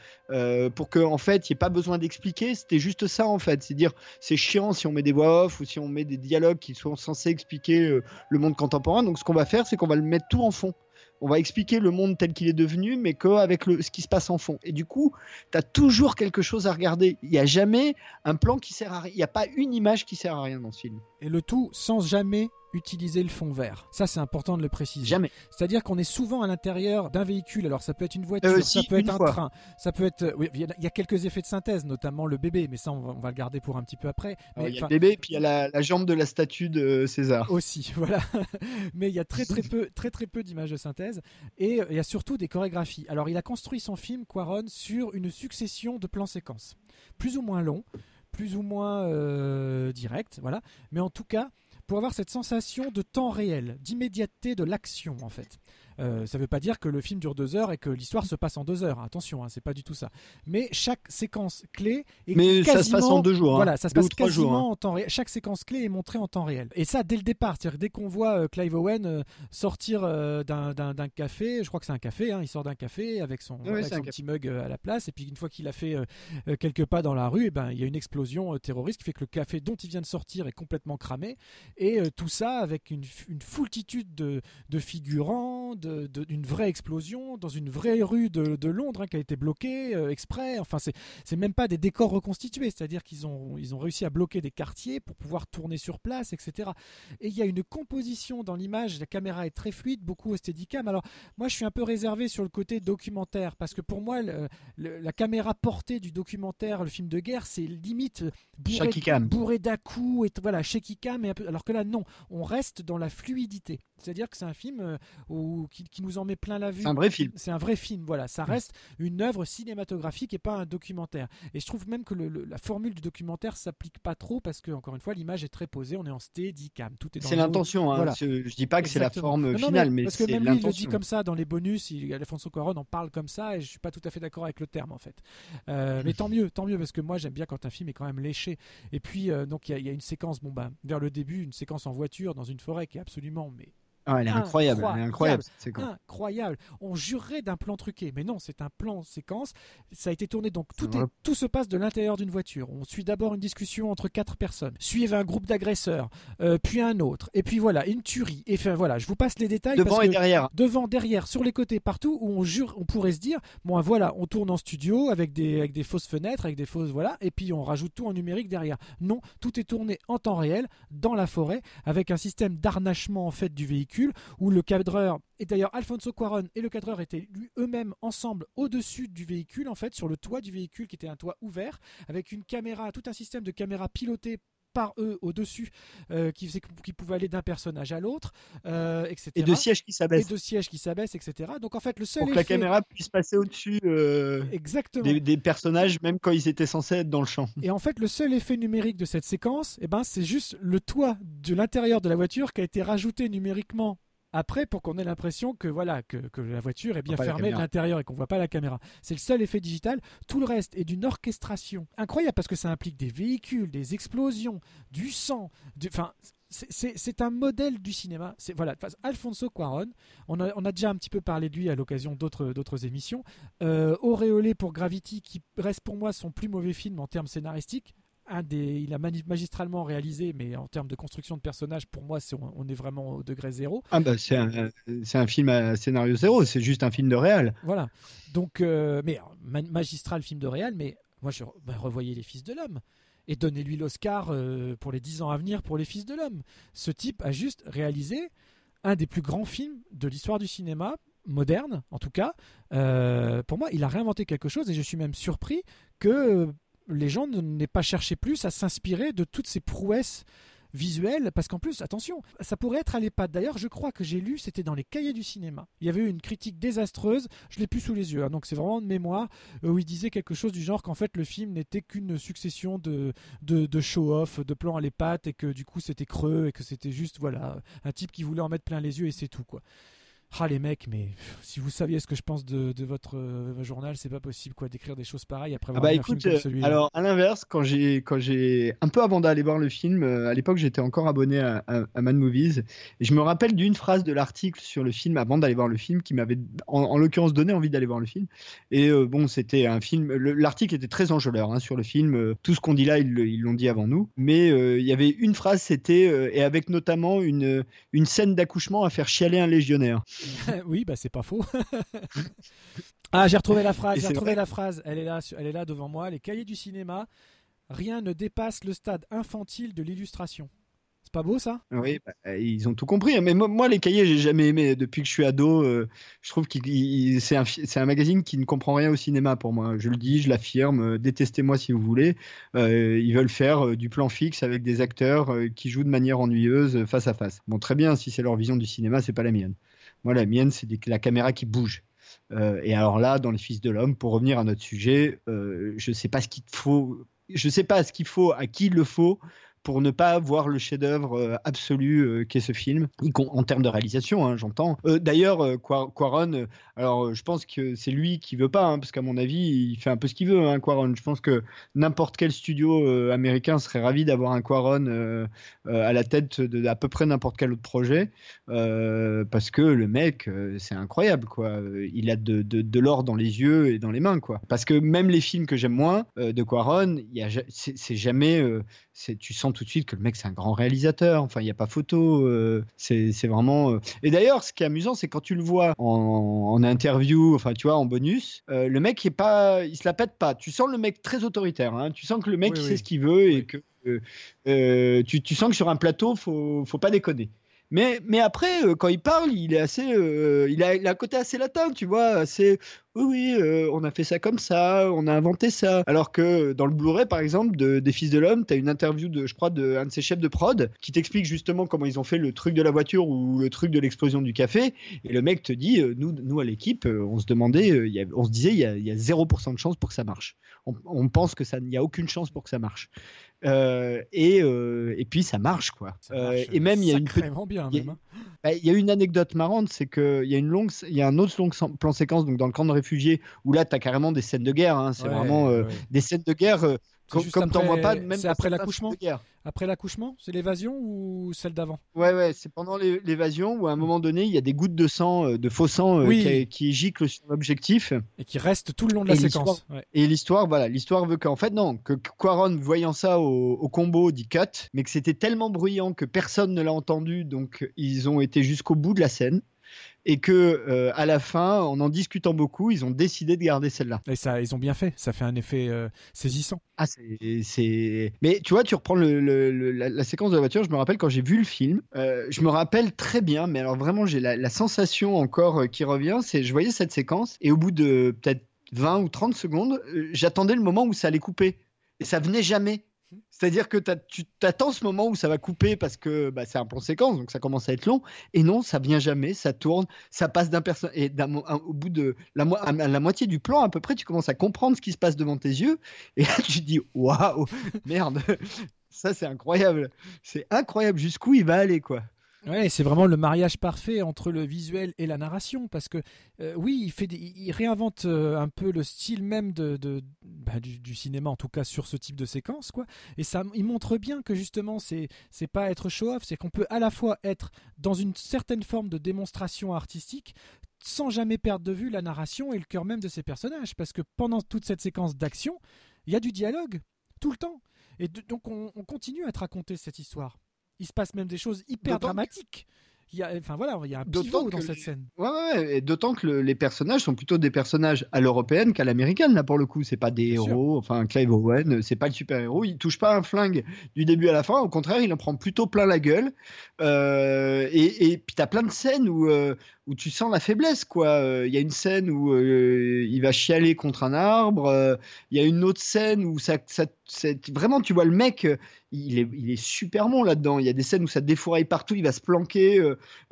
S2: pour qu'en en fait, il n'y ait pas besoin d'expliquer. C'était juste ça, en fait. C'est dire, c'est chiant si on met des voix off ou si on met des dialogues qui sont censés expliquer le monde contemporain. Donc ce qu'on va faire, c'est qu'on va le mettre tout en fond. On va expliquer le monde tel qu'il est devenu, mais qu'avec le, ce qui se passe en fond. Et du coup, tu as toujours quelque chose à regarder. Il n'y a jamais un plan qui sert à rien. Il n'y a pas une image qui sert à rien dans ce film.
S1: Et le tout sans jamais utiliser le fond vert. Ça, c'est important de le préciser.
S2: Jamais.
S1: C'est-à-dire qu'on est souvent à l'intérieur d'un véhicule. Alors, ça peut être une voiture,
S2: Euh,
S1: ça peut être un
S2: fois.
S1: train, ça peut être. oui, il y, a- il y a quelques effets de synthèse, notamment le bébé, mais ça, on va, on va le garder pour un petit peu après. Mais,
S2: il y a le bébé, puis il y a la, la jambe de la statue de César.
S1: aussi, voilà. Mais il y a très très peu, très très peu d'images de synthèse et euh, il y a surtout des chorégraphies. Alors il a construit son film Quaron sur une succession de plans séquences, plus ou moins longs, plus ou moins euh, directs, voilà. Mais en tout cas, pour avoir cette sensation de temps réel, d'immédiateté de l'action en fait. Euh, ça ne veut pas dire que le film dure deux heures et que l'histoire se passe en deux heures. Attention, hein, c'est pas du tout ça. Mais chaque séquence clé est
S2: Mais ça se passe en
S1: quasiment-
S2: deux jours, hein.
S1: Voilà, ça se
S2: Deux
S1: passe quasiment
S2: jours, hein.
S1: en temps réel. Chaque séquence clé est montrée en temps réel. Et ça dès le départ. C'est-à-dire dès qu'on voit euh, Clive Owen euh, sortir d'un- café, je crois que c'est un café, hein, il sort d'un café avec son,
S2: Oui,
S1: avec petit mug à la place. Et puis une fois qu'il a fait quelques pas dans la rue, eh ben, il y a une explosion terroriste qui fait que le café dont il vient de sortir est complètement cramé. Et tout ça avec une, une foultitude de, de figurants, plan de- de- d'une vraie explosion dans une vraie rue de, de Londres hein, qui a été bloquée euh, exprès. Enfin, c'est même pas des décors reconstitués, c'est-à-dire qu'ils ont, ils ont réussi à bloquer des quartiers pour pouvoir tourner sur place, etc. Et il y a une composition dans l'image, la caméra est très fluide, beaucoup au steadicam. Alors, moi, je suis un peu réservé sur le côté documentaire, parce que pour moi, le- le- la caméra portée du documentaire, le film de guerre, c'est limite bourré, bourré d'à-coups, et voilà, shaky cam, et un peu, alors que là, non, on reste dans la fluidité. C'est-à-dire que c'est un film euh, qui, qui nous en met plein la vue.
S2: C'est un vrai film.
S1: C'est un vrai film, voilà.
S2: Mm.
S1: Ça reste une œuvre cinématographique et pas un documentaire. Et je trouve même que le- le- la formule du documentaire s'applique pas trop parce que, encore une fois, l'image est très posée, on est en steadicam, tout est
S2: C'est l'intention. Hein.
S1: Voilà.
S2: Je, dis pas que c'est la forme
S1: Non,
S2: finale, mais,
S1: parce que même lui, il le dit comme ça dans les bonus. Il, Alfonso Cuarón en parle comme ça, et je suis pas tout à fait d'accord avec le terme en fait. Euh, mais tant mieux, tant mieux, parce que moi j'aime bien quand un film est quand même léché. Et puis euh, donc il y, a- il y a une séquence, bon bah vers le début, une séquence en voiture dans une forêt qui est absolument mais
S2: Ah, elle est incroyable. Elle est incroyable. cette séquence.
S1: incroyable. On jurerait d'un plan truqué, mais non, c'est un plan séquence. Ça a été tourné donc tout, est- se passe de l'intérieur d'une voiture. On suit d'abord une discussion entre quatre personnes, suivent un groupe d'agresseurs, euh, puis un autre, et puis voilà une tuerie. Et enfin voilà, je vous passe les détails
S2: Devant
S1: parce
S2: et
S1: que
S2: derrière.
S1: devant, derrière, sur les côtés, partout où on jure, on pourrait se dire, bon voilà, on tourne en studio avec des, avec des fausses fenêtres, avec des fausses voilà, et puis on rajoute tout en numérique derrière. Non, tout est tourné en temps réel dans la forêt avec un système d'harnachement en fait du véhicule où le cadreur et d'ailleurs Alfonso Cuarón et le cadreur étaient eux-mêmes ensemble au-dessus du véhicule en fait sur le toit du véhicule qui était un toit ouvert avec une caméra, tout un système de caméras pilotées par eux au-dessus euh, qui, pouvait aller d'un personnage à l'autre, euh, etc.
S2: Et de sièges qui
S1: Et
S2: s'abaissent.
S1: de sièges qui s'abaissent, etc. Donc en fait, le seul
S2: Pour que la
S1: effet-
S2: caméra puisse passer au-dessus euh,
S1: Exactement.
S2: des, des personnages, même quand ils étaient censés être dans le champ.
S1: Et en fait, le seul effet numérique de cette séquence, eh ben, c'est juste le toit de l'intérieur de la voiture qui a été rajouté numériquement après pour qu'on ait l'impression que voilà que, que la voiture est bien fermée de l'intérieur et qu'on voit pas la caméra. C'est le seul effet digital. Tout le reste est d'une orchestration incroyable parce que ça implique des véhicules, des explosions, du sang. Enfin, c'est- un modèle du cinéma. C'est voilà. Alfonso Cuarón. On a, on a déjà un petit peu parlé de lui à l'occasion d'autres d'autres émissions. Euh, auréolé pour Gravity, qui reste pour moi son plus mauvais film en termes scénaristiques. Un des, il a magistralement réalisé, mais en termes de construction de personnages, pour moi, c'est- on, on est vraiment au degré zéro.
S2: Ah bah c'est un, c'est un film à scénario zéro, c'est juste un film de réal.
S1: Voilà. Donc, euh, mais magistral film de réal, mais moi, je bah, revoyais Les Fils de l'Homme. Et donnez-lui l'Oscar euh, pour les 10 ans à venir pour Les Fils de l'Homme. Ce type a juste réalisé un des plus grands films de l'histoire du cinéma, moderne en tout cas. Euh, pour moi, il a réinventé quelque chose et je suis même surpris que les gens n'aient pas cherché plus à s'inspirer de toutes ces prouesses visuelles, parce qu'en plus, attention, ça pourrait être à l'EHPAD. D'ailleurs, je crois que j'ai lu, c'était dans les cahiers du cinéma. Il y avait eu une critique désastreuse, je l'ai plus sous les yeux, hein, donc c'est vraiment de mémoire, euh, où il disait quelque chose du genre qu'en fait le film n'était qu'une succession de, de, de show-off, de plans à l'EHPAD, et que du coup c'était creux, et que c'était juste, voilà, un type qui voulait en mettre plein les yeux, et c'est tout, quoi. Ah les mecs, mais pff, si vous saviez ce que je pense de, de votre euh, journal, c'est pas possible quoi d'écrire des choses pareilles après
S2: Ah
S1: avoir
S2: bah
S1: vu un film
S2: écoute,
S1: comme
S2: euh,
S1: celui-là.
S2: alors à l'inverse, quand j'ai quand j'ai un peu avant d'aller voir le film, euh, à l'époque j'étais encore abonné à, à, à Mad Movies, et je me rappelle d'une phrase de l'article sur le film avant d'aller voir le film qui m'avait en, en l'occurrence donné envie d'aller voir le film. Et euh, bon, c'était un film. le- L'article était très enjôleur hein, sur le film. euh, tout ce qu'on dit là, ils l'ont dit avant nous. Mais euh, il y avait une phrase, c'était euh, et avec notamment une une scène d'accouchement à faire chialer un légionnaire.
S1: oui, bah c'est pas faux. ah, j'ai retrouvé la phrase, j'ai retrouvé la phrase. Elle est là, elle est là devant moi. Les cahiers du cinéma. Rien ne dépasse le stade infantile de l'illustration. C'est pas beau ça?
S2: Oui, bah, ils ont tout compris. hein. Mais moi, les cahiers, j'ai jamais aimé. Depuis que je suis ado, euh, je trouve que c'est un, un magazine qui ne comprend rien au cinéma pour moi. Je le dis, je l'affirme. euh, Détestez-moi si vous voulez. Euh, ils veulent faire du plan fixe avec des acteurs qui jouent de manière ennuyeuse face à face. Bon, très bien, si c'est leur vision du cinéma, c'est pas la mienne. Moi, la mienne, c'est la caméra qui bouge. Euh, et alors là, dans Les Fils de l'Homme, pour revenir à notre sujet, euh, je sais pas ce qu'il faut. Je sais pas ce qu'il faut, à qui il le faut pour ne pas voir le chef-d'œuvre euh, absolu euh, qu'est ce film, en termes de réalisation, hein, j'entends. Euh, D'ailleurs, Qua- Quaron, alors je pense que c'est lui qui veut pas, hein, parce qu'à mon avis, il fait un peu ce qu'il veut, hein, Quaron. Je pense que n'importe quel studio américain serait ravi d'avoir un Quaron à la tête de à peu près n'importe quel autre projet, parce que le mec, c'est incroyable, quoi. Il a de, de, l'or dans les yeux et dans les mains, quoi. Parce que même les films que j'aime moins de Quaron, c'est jamais, tu sens tout de suite que le mec c'est un grand réalisateur. Enfin, il n'y a pas photo. euh, c'est c'est vraiment. euh. Et d'ailleurs, ce qui est amusant, c'est quand tu le vois en, en interview, enfin, tu vois, en bonus, euh, le mec il est pas, il se la pète pas. Tu sens le mec très autoritaire. hein. Tu sens que le mec
S1: Oui,
S2: il
S1: oui.
S2: sait ce qu'il veut et que euh, tu, tu sens que sur un plateau, faut, faut pas déconner. Mais, après, euh, quand il parle, il est assez, euh, il, a, un côté assez latin, tu vois, assez. Oui, oui, euh, on a fait ça comme ça, on a inventé ça. Alors que dans le Blu-ray, par exemple, de, des Fils de l'Homme, tu as une interview de, je crois, de un de ses chefs de prod qui t'explique justement comment ils ont fait le truc de la voiture ou le truc de l'explosion du café. Et le mec te dit, nous, à l'équipe, on se demandait, on se disait, il y a, y a 0% de chance pour que ça marche. On, on pense que ça, n'y a aucune chance pour que ça marche. Euh, et, euh, et puis ça marche, quoi.
S1: Ça
S2: Euh, et même, il y a une
S1: bien,
S2: il y
S1: hein.
S2: bah, Il y a une anecdote marrante, c'est qu'il y a une longue, il y a un autre long plan séquence donc dans le camp de réfugiés où là tu as carrément des scènes de guerre. hein, c'est
S1: Ouais,
S2: vraiment
S1: ouais.
S2: des scènes de guerre
S1: juste
S2: comme t'en
S1: après-
S2: vois pas même
S1: après l'accouchement. Après l'accouchement, c'est l'évasion ou celle d'avant?
S2: Ouais ouais, c'est pendant l'é- l'évasion où à un moment donné il y a des gouttes de sang, euh, de faux sang euh,
S1: Oui.
S2: qui, qui giclent sur l'objectif.
S1: Et qui reste tout le long de la
S2: Et
S1: séquence. Ouais.
S2: Et l'histoire, voilà, l'histoire veut qu'en fait, non, que Quaron, voyant ça au, au combo, dit cut, mais que c'était tellement bruyant que personne ne l'a entendu, donc ils ont été jusqu'au bout de la scène. Et que euh, à la fin, en en discutant beaucoup, ils ont décidé de garder celle-là.
S1: Et ça, ils ont bien fait. Ça fait un effet euh, saisissant.
S2: Ah, c'est. Mais tu vois, tu reprends le, le- le- la, la séquence de la voiture. Je me rappelle quand j'ai vu le film, euh, je me rappelle très bien. Mais alors vraiment, j'ai la, la sensation encore qui revient. C'est, je voyais cette séquence et au bout de peut-être 20 ou 30 secondes, j'attendais le moment où ça allait couper et ça venait jamais. C'est-à-dire que tu t'attends ce moment où ça va couper parce que bah, c'est un plan séquence, donc ça commence à être long. Et non, ça vient jamais, ça tourne, ça passe d'un personne et au bout de la, la moitié du plan à peu près, tu commences à comprendre ce qui se passe devant tes yeux. Et là, tu te dis waouh, merde, ça c'est incroyable, c'est incroyable jusqu'où il va aller quoi.
S1: Ouais, c'est vraiment le mariage parfait entre le visuel et la narration parce que euh, oui, il réinvente euh, un peu le style même de, bah, du, cinéma en tout cas sur ce type de séquence quoi. Et ça, il montre bien que justement c'est c'est pas être show-off, c'est qu'on peut à la fois être dans une certaine forme de démonstration artistique sans jamais perdre de vue la narration et le cœur même de ces personnages parce que pendant toute cette séquence d'action, il y a du dialogue tout le temps et donc on, on continue à te raconter cette histoire. Il se passe même des choses hyper dramatiques. Il y a, enfin voilà, il y a un pivot dans cette scène.
S2: Ouais, d'autant que le- les personnages sont plutôt des personnages à l'européenne qu'à l'américaine, là pour le coup. C'est pas des
S1: Bien sûr.
S2: héros, enfin Clive Owen, euh, c'est pas le super-héros, il touche pas un flingue du début à la fin, au contraire, il en prend plutôt plein la gueule. Euh, et, et puis t'as plein de scènes où, euh, où tu sens la faiblesse, quoi. Euh, Il y a une scène où euh, il va chialer contre un arbre, euh, il y a une autre scène où ça, vraiment tu vois le mec, il est, il est super bon là-dedans. Il y a des scènes où ça défouraille partout, il va se planquer.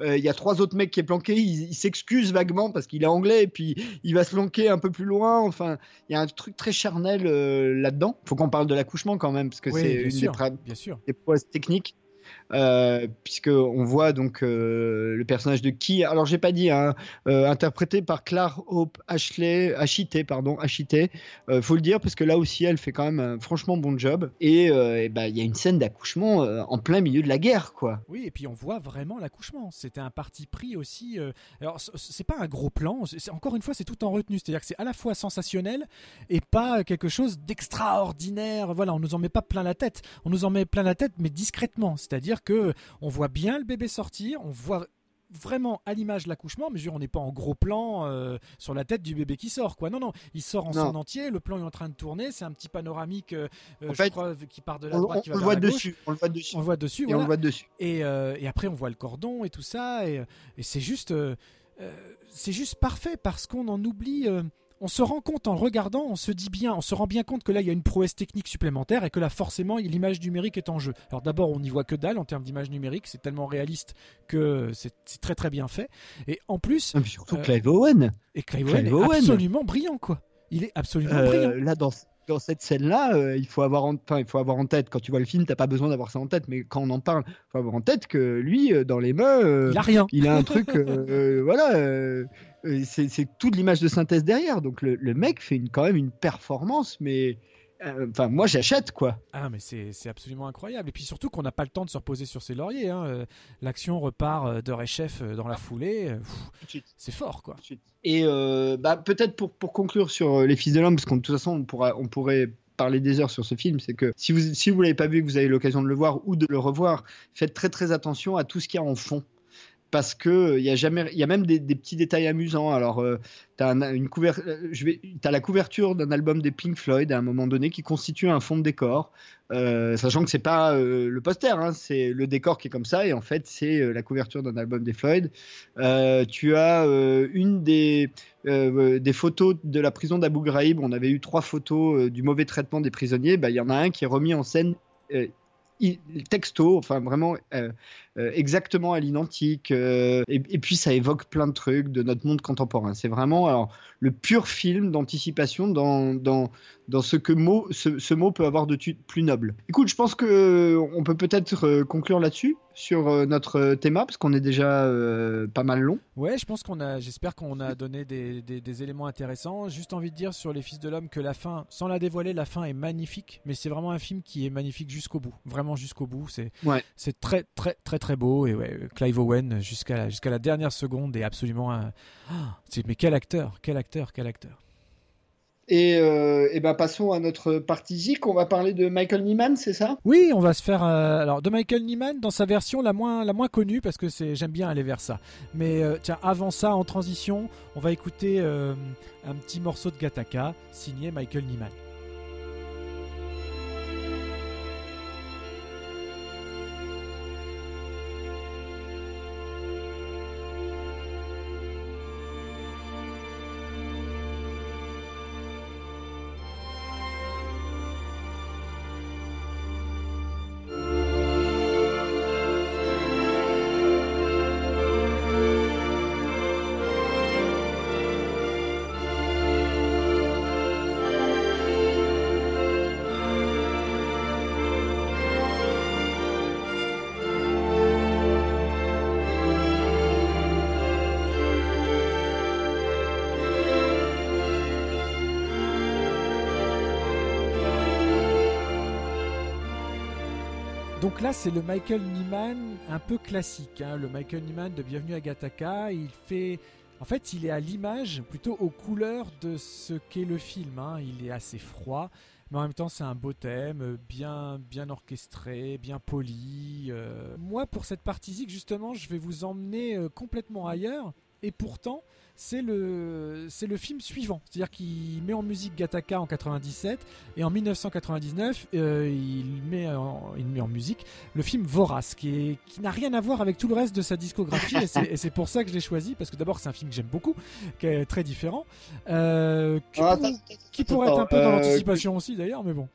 S2: Il y a trois autres mecs qui est planqué, il, il s'excuse vaguement parce qu'il est anglais et puis il va se planquer un peu plus loin. Enfin, il y a un truc très charnel là-dedans. Faut qu'on parle de l'accouchement quand même parce que
S1: Oui,
S2: c'est une
S1: sûr,
S2: des,
S1: bien sûr.
S2: des prouesses techniques. Euh, puisque on voit donc euh, le personnage de qui alors j'ai pas dit hein, euh, interprété par Claire Hope Ashley Achité pardon Achité euh, faut le dire parce que là aussi elle fait quand même un franchement bon job et ben, il y a une scène d'accouchement en plein milieu de la guerre quoi
S1: Oui, et puis on voit vraiment l'accouchement. C'était un parti pris aussi. Alors, c'est pas un gros plan. encore une fois, c'est tout en retenue. C'est-à-dire que c'est à la fois sensationnel et pas quelque chose d'extraordinaire. Voilà, on nous en met pas plein la tête. On nous en met plein la tête, mais discrètement. C'est-à-dire que on voit bien le bébé sortir. On voit vraiment à l'image l'accouchement, mais je veux dire, on n'est pas en gros plan euh, sur la tête du bébé qui sort, quoi. Non, non, il sort en
S2: Non.
S1: son entier, le plan est en train de tourner, c'est un petit panoramique, euh, euh,
S2: En
S1: je
S2: fait,
S1: crois, qui part de la
S2: on,
S1: droite,
S2: on-
S1: qui
S2: on
S1: va
S2: le
S1: vers
S2: voit
S1: la gauche.
S2: dessus on le voit dessus
S1: On le voit dessus,
S2: et on le voit dessus
S1: Et, euh, et après, on voit le cordon et tout ça. Et, et c'est juste, c'est juste parfait parce qu'on en oublie. On se rend compte en regardant, on se dit bien, on se rend bien compte que là il y a une prouesse technique supplémentaire et que là forcément l'image numérique est en jeu. Alors d'abord on n'y voit que dalle en termes d'image numérique, c'est tellement réaliste que c'est très très bien fait. Et en plus,
S2: puis surtout
S1: Euh,
S2: Clive Owen
S1: et Clive
S2: Clive
S1: Owen est
S2: Owen.
S1: absolument brillant quoi. Il est absolument
S2: Euh,
S1: brillant.
S2: là dans dans cette scène-là, euh, il faut avoir en, enfin, il faut avoir en tête quand tu vois le film, t'as pas besoin d'avoir ça en tête, mais quand on en parle, il faut avoir en tête que lui, euh, dans les mains, euh,
S1: Il a rien.
S2: il a un truc, voilà, c'est toute l'image de synthèse derrière. Donc le, le mec fait une, quand même une performance, mais enfin moi j'achète quoi.
S1: Ah mais c'est absolument incroyable. Et puis surtout qu'on n'a pas le temps de se reposer sur ses lauriers. hein. Euh, L'action repart euh, d'heure et chef euh, dans la foulée. Euh, C'est fort quoi.
S2: Et euh, bah, peut-être pour, pour conclure sur euh, les fils de l'homme, parce qu'en de toute façon on, pourra, on pourrait parler des heures sur ce film, c'est que si vous si vous l'avez pas vu, que vous avez l'occasion de le voir ou de le revoir, faites très très attention à tout ce qu'il y a en fond parce que il y a jamais, il y a même des, petits détails amusants. Alors, euh, t'as un- une couver- euh, je vais, t'as la couverture d'un album des Pink Floyd à un moment donné qui constitue un fond de décor, euh, sachant que c'est pas euh, le poster, hein, c'est le décor qui est comme ça et en fait c'est euh, la couverture d'un album des Floyd. Euh, tu as euh, une des euh, photos de la prison d'Abu Ghraib. On avait eu trois photos euh, du mauvais traitement des prisonniers. Bah, Il y en a un qui est remis en scène. Texto, enfin vraiment euh, euh, exactement à l'identique. euh, et, puis ça évoque plein de trucs de notre monde contemporain. C'est vraiment le pur film d'anticipation dans, dans ce que mot, ce, ce mot peut avoir de plus noble. Écoute, je pense que euh, on peut peut-être euh, conclure là-dessus sur euh, notre thème parce qu'on est déjà euh, pas mal long.
S1: Ouais, je pense qu'on a, j'espère qu'on a donné des, des- des éléments intéressants. Juste envie de dire sur les Fils de l'homme que la fin, sans la dévoiler, la fin est magnifique. Mais c'est vraiment un film qui est magnifique jusqu'au bout, vraiment jusqu'au bout. C'est,
S2: Ouais.
S1: c'est très très très très beau et ouais, Clive Owen jusqu'à jusqu'à la dernière seconde est absolument un. Ah, mais quel acteur, quel acteur, quel acteur.
S2: Et, euh, ben passons à notre partie Zik. On va parler de Michael Nyman, c'est ça?
S1: Oui, on va se faire euh, alors de Michael Nyman dans sa version la moins connue parce que c'est j'aime bien aller vers ça. Mais euh, tiens, avant ça, en transition, on va écouter un petit morceau de Gattaca signé Michael Nyman. Donc là, c'est le Michael Nyman un peu classique, hein, le Michael Nyman de Bienvenue à Gattaca. Il fait, en fait, il est à l'image, plutôt aux couleurs de ce qu'est le film. hein. Il est assez froid, mais en même temps, c'est un beau thème, euh, bien, bien orchestré, bien poli. euh. Moi, pour cette partie justement, je vais vous emmener euh, complètement ailleurs. Et pourtant, c'est le, c'est le film suivant. C'est-à-dire qu'il met en musique Gattaca en 97 et en 1999, euh, il, met en, il met en musique le film Vorace, qui, est, qui n'a rien à voir avec tout le reste de sa discographie. et, c'est, pour ça que je l'ai choisi, parce que d'abord, c'est un film que j'aime beaucoup, qui est très différent, euh, qui,
S2: Ah,
S1: pour-
S2: attends,
S1: qui pourrait être un peu dans
S2: euh,
S1: l'anticipation aussi d'ailleurs, mais bon.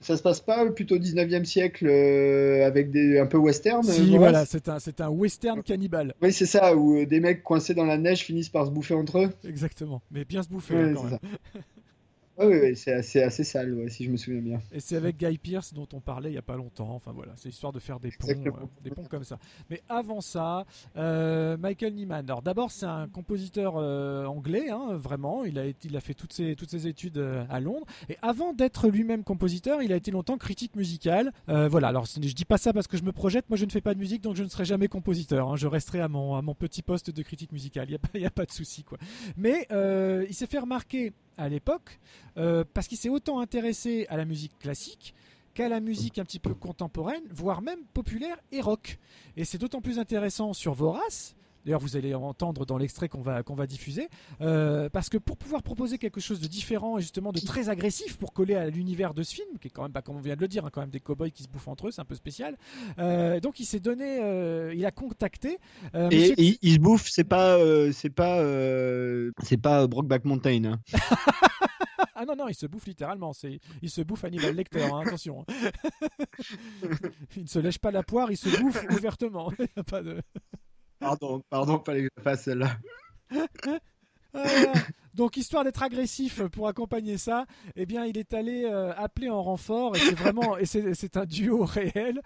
S2: Ça se passe pas plutôt au 19e siècle euh, avec des un peu western
S1: Si, voilà, c'est un, c'est un western cannibale.
S2: Oui, c'est ça, où des mecs coincés dans la neige finissent par se bouffer entre eux.
S1: Exactement. Mais bien se bouffer
S2: Ouais,
S1: hein, quand
S2: c'est
S1: même.
S2: ouais, c'est assez, assez sale, ouais, si je me souviens bien.
S1: Et c'est avec Guy Pearce dont on parlait il y a pas longtemps. Enfin voilà, c'est histoire de faire des ponts, euh, des ponts comme ça. Mais avant ça, euh, Michael Nyman. Alors d'abord, c'est un compositeur euh, anglais, hein, vraiment. Il a, été- il a fait toutes ses, toutes ses études à Londres. Et avant d'être lui-même compositeur, il a été longtemps critique musical. Voilà. Alors je dis pas ça parce que je me projette. Moi, je ne fais pas de musique, donc je ne serai jamais compositeur. hein. Je resterai à mon, à mon petit poste de critique musicale. Il n'y a, pas- a de souci, quoi. Mais il s'est fait remarquer à l'époque euh, parce qu'il s'est autant intéressé à la musique classique qu'à la musique un petit peu contemporaine, voire même populaire et rock. Et c'est d'autant plus intéressant sur Vorace. D'ailleurs, vous allez entendre dans l'extrait qu'on va, qu'on va diffuser, euh, parce que pour pouvoir proposer quelque chose de différent et justement de très agressif pour coller à l'univers de ce film, qui est quand même, bah, comme on vient de le dire, hein, quand même des cow-boys qui se bouffent entre eux, c'est un peu spécial. Euh, donc, il s'est donné, euh, il a contacté.
S2: Et,
S1: monsieur-
S2: il se bouffe, c'est pas, c'est pas, c'est pas Brokeback Mountain. hein.
S1: Ah non, non, il se bouffe littéralement. C'est, il se bouffe Hannibal Lecter, hein, attention. il ne se lèche pas la poire, il se bouffe ouvertement. Il a pas de...
S2: Pardon, pardon, fallait que je fasse celle-là.
S1: Voilà. Donc, histoire d'être agressif pour accompagner ça, eh bien, il est allé euh, appeler en renfort et c'est vraiment, et c'est, un duo réel.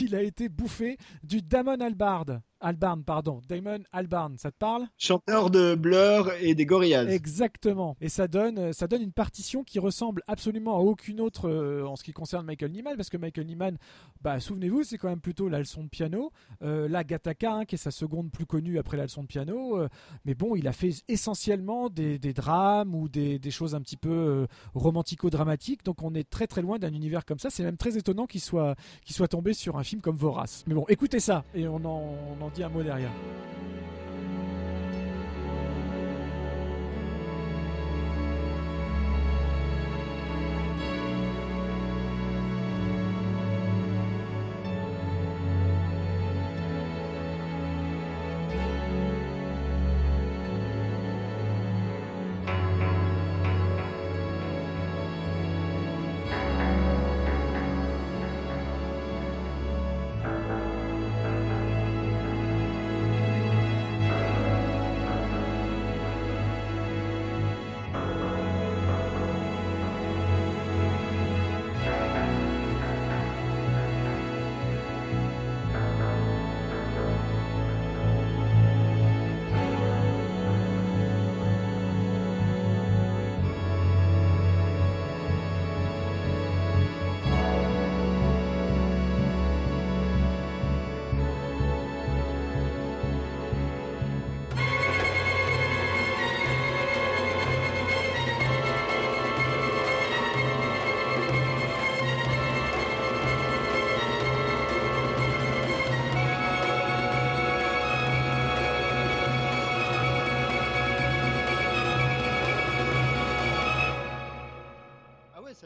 S1: Il a été bouffé du Damon Albarn. Albarn, pardon. Damon Albarn, ça te parle?
S2: Chanteur de Blur et des Gorillaz.
S1: Exactement. Et ça donne, euh, ça donne une partition qui ressemble absolument à aucune autre euh, en ce qui concerne Michael Nyman, parce que Michael Nyman, bah, souvenez-vous, c'est quand même plutôt la leçon de piano. Euh, là, Gattaca, hein, qui est sa seconde plus connue après la leçon de piano. euh, mais bon, il a fait essentiellement des, des- des drames ou des, choses un petit peu euh, romantico-dramatiques. Donc on est très très loin d'un univers comme ça. C'est même très étonnant qu'il soit, soit tombé sur un film comme Vorace. Mais bon, écoutez ça et on en, on en dit un mot derrière.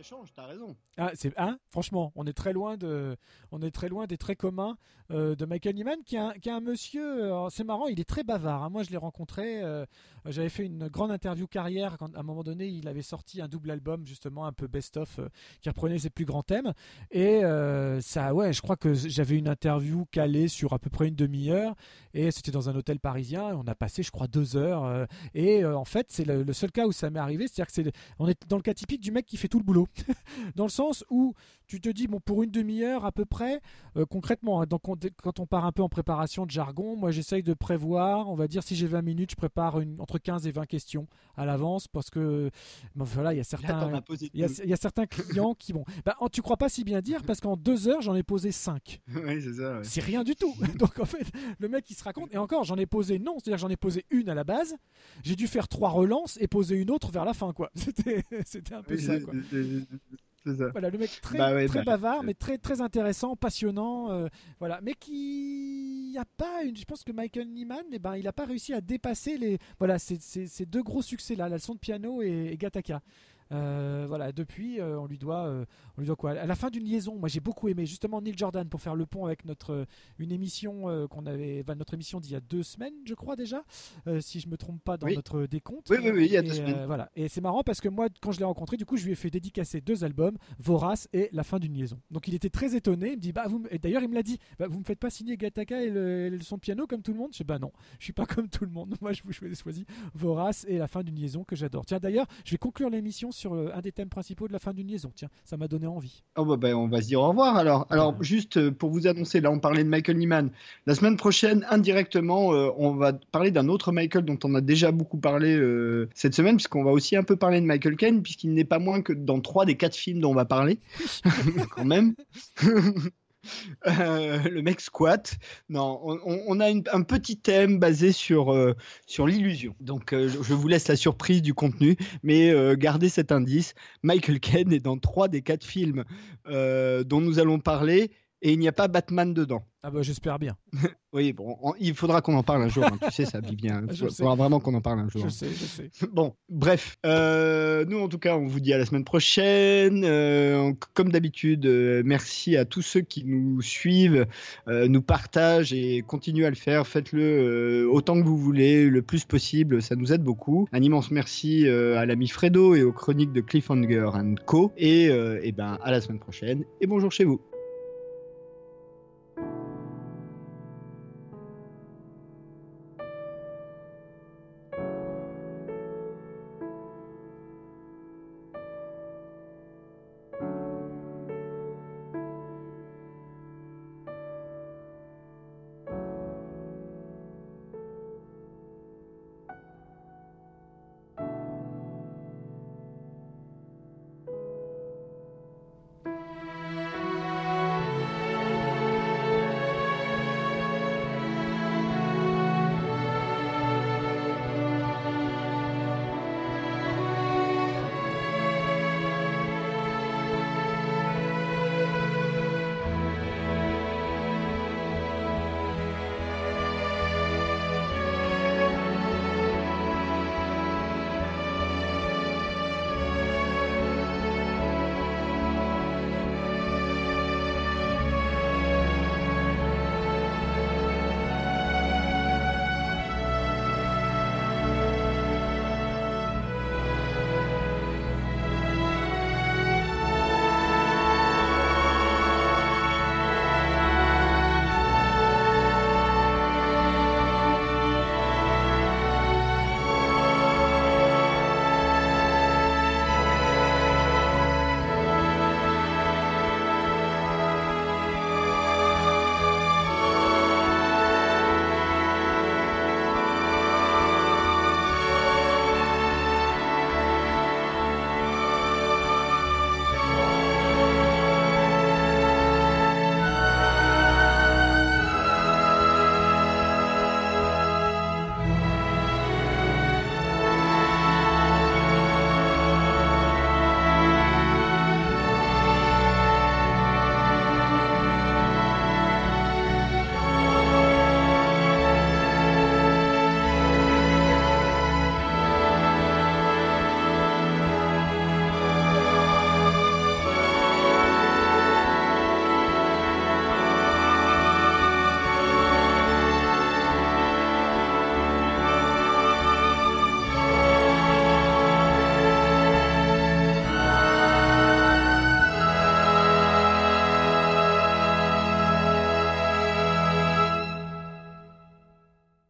S2: Change, t'as raison.
S1: Ah, c'est hein, franchement, on est très loin de, on est très loin des traits communs euh, de Michael Nyman, qui est un, qui est un monsieur. alors, C'est marrant, il est très bavard. hein. Moi, je l'ai rencontré. euh, J'avais fait une grande interview carrière à un moment donné, il avait sorti un double album justement un peu best-of euh, qui reprenait ses plus grands thèmes. Et euh, ça, ouais, je crois que j'avais une interview calée sur à peu près une demi-heure. Et c'était dans un hôtel parisien. Et on a passé, je crois, deux heures. euh, et euh, en fait, c'est le, le seul cas où ça m'est arrivé. C'est-à-dire que c'est, on est dans le cas typique du mec qui fait tout le boulot. dans le sens où tu te dis, bon, pour une demi-heure à peu près, euh, concrètement, hein, donc on- quand on part un peu en préparation de jargon, moi j'essaye de prévoir, on va dire, si j'ai 20 minutes, je prépare une, entre 15 et 20 questions à l'avance parce que, voilà, il y a certains. Il y, a, y certains clients qui vont. Bah, en- tu crois pas si bien dire parce qu'en deux heures j'en ai posé cinq.
S2: ouais, c'est ça. ouais.
S1: C'est rien du tout. Donc en fait, le mec il se raconte. Et encore, j'en ai posé non, c'est-à-dire j'en ai posé une à la base. J'ai dû faire trois relances et poser une autre vers la fin, quoi. C'était, un peu
S2: Oui,
S1: ça, quoi.
S2: C'est- c'est ça.
S1: Voilà, le mec très,
S2: Bah ouais,
S1: très
S2: bah,
S1: bavard, mais très, très intéressant, passionnant, euh, voilà. Mais qui y a pas une. Je pense que Michael Nyman, eh ben, il a pas réussi à dépasser les, voilà, ces, ces- ces deux gros succès là, la leçon de piano et, et Gattaca. Euh, voilà, depuis, euh, on lui doit, euh, on lui doit quoi? À la fin d'une liaison, moi j'ai beaucoup aimé justement Neil Jordan pour faire le pont avec notre une émission qu'on avait, notre émission d'il y a deux semaines, je crois déjà, si je me trompe pas dans
S2: Oui.
S1: notre décompte.
S2: Oui, oui, oui, il y a deux
S1: Et,
S2: semaines.
S1: voilà. Et c'est marrant parce que moi, quand je l'ai rencontré, du coup, je lui ai fait dédicacer deux albums, Vorace et La fin d'une liaison. Donc il était très étonné. Il me dit, bah, vous, et d'ailleurs, il me l'a dit, bah, vous me faites pas signer Gattaca et le, et le son de piano comme tout le monde? Je dis, bah non, je suis pas comme tout le monde. Moi, je vous ai choisi Vorace et La fin d'une liaison que j'adore. Tiens, d'ailleurs, je vais conclure l'émission sur euh, un des thèmes principaux de La fin d'une liaison. Tiens, ça m'a donné envie.
S2: Oh bah, bah, on va se dire au revoir alors. Alors juste euh, pour vous annoncer, là on parlait de Michael Nyman. La semaine prochaine, indirectement, euh, on va parler d'un autre Michael dont on a déjà beaucoup parlé euh, cette semaine, puisqu'on va aussi un peu parler de Michael Caine, puisqu'il n'est pas moins que dans trois des quatre films dont on va parler, quand même. Euh, le mec squat. Non, on, a un petit thème basé sur, euh, sur l'illusion. Donc euh, je vous laisse la surprise du contenu, mais gardez cet indice. Michael Caine est dans trois des quatre films dont nous allons parler et il n'y a pas Batman dedans.
S1: Ah bah j'espère bien.
S2: Oui, bon, on- il faudra qu'on en parle un jour. hein, tu sais, ça vit bien. Il faudra vraiment qu'on en parle un jour.
S1: Je sais, je sais.
S2: Bon, bref, euh, nous en tout cas, on vous dit à la semaine prochaine. Euh, comme d'habitude, euh, merci à tous ceux qui nous suivent, nous partagent et continuent à le faire. Faites-le autant que vous voulez, le plus possible, ça nous aide beaucoup. Un immense merci à l'ami Fredo et aux chroniques de Cliffhanger Co. Et, et ben à la semaine prochaine et bonjour chez vous.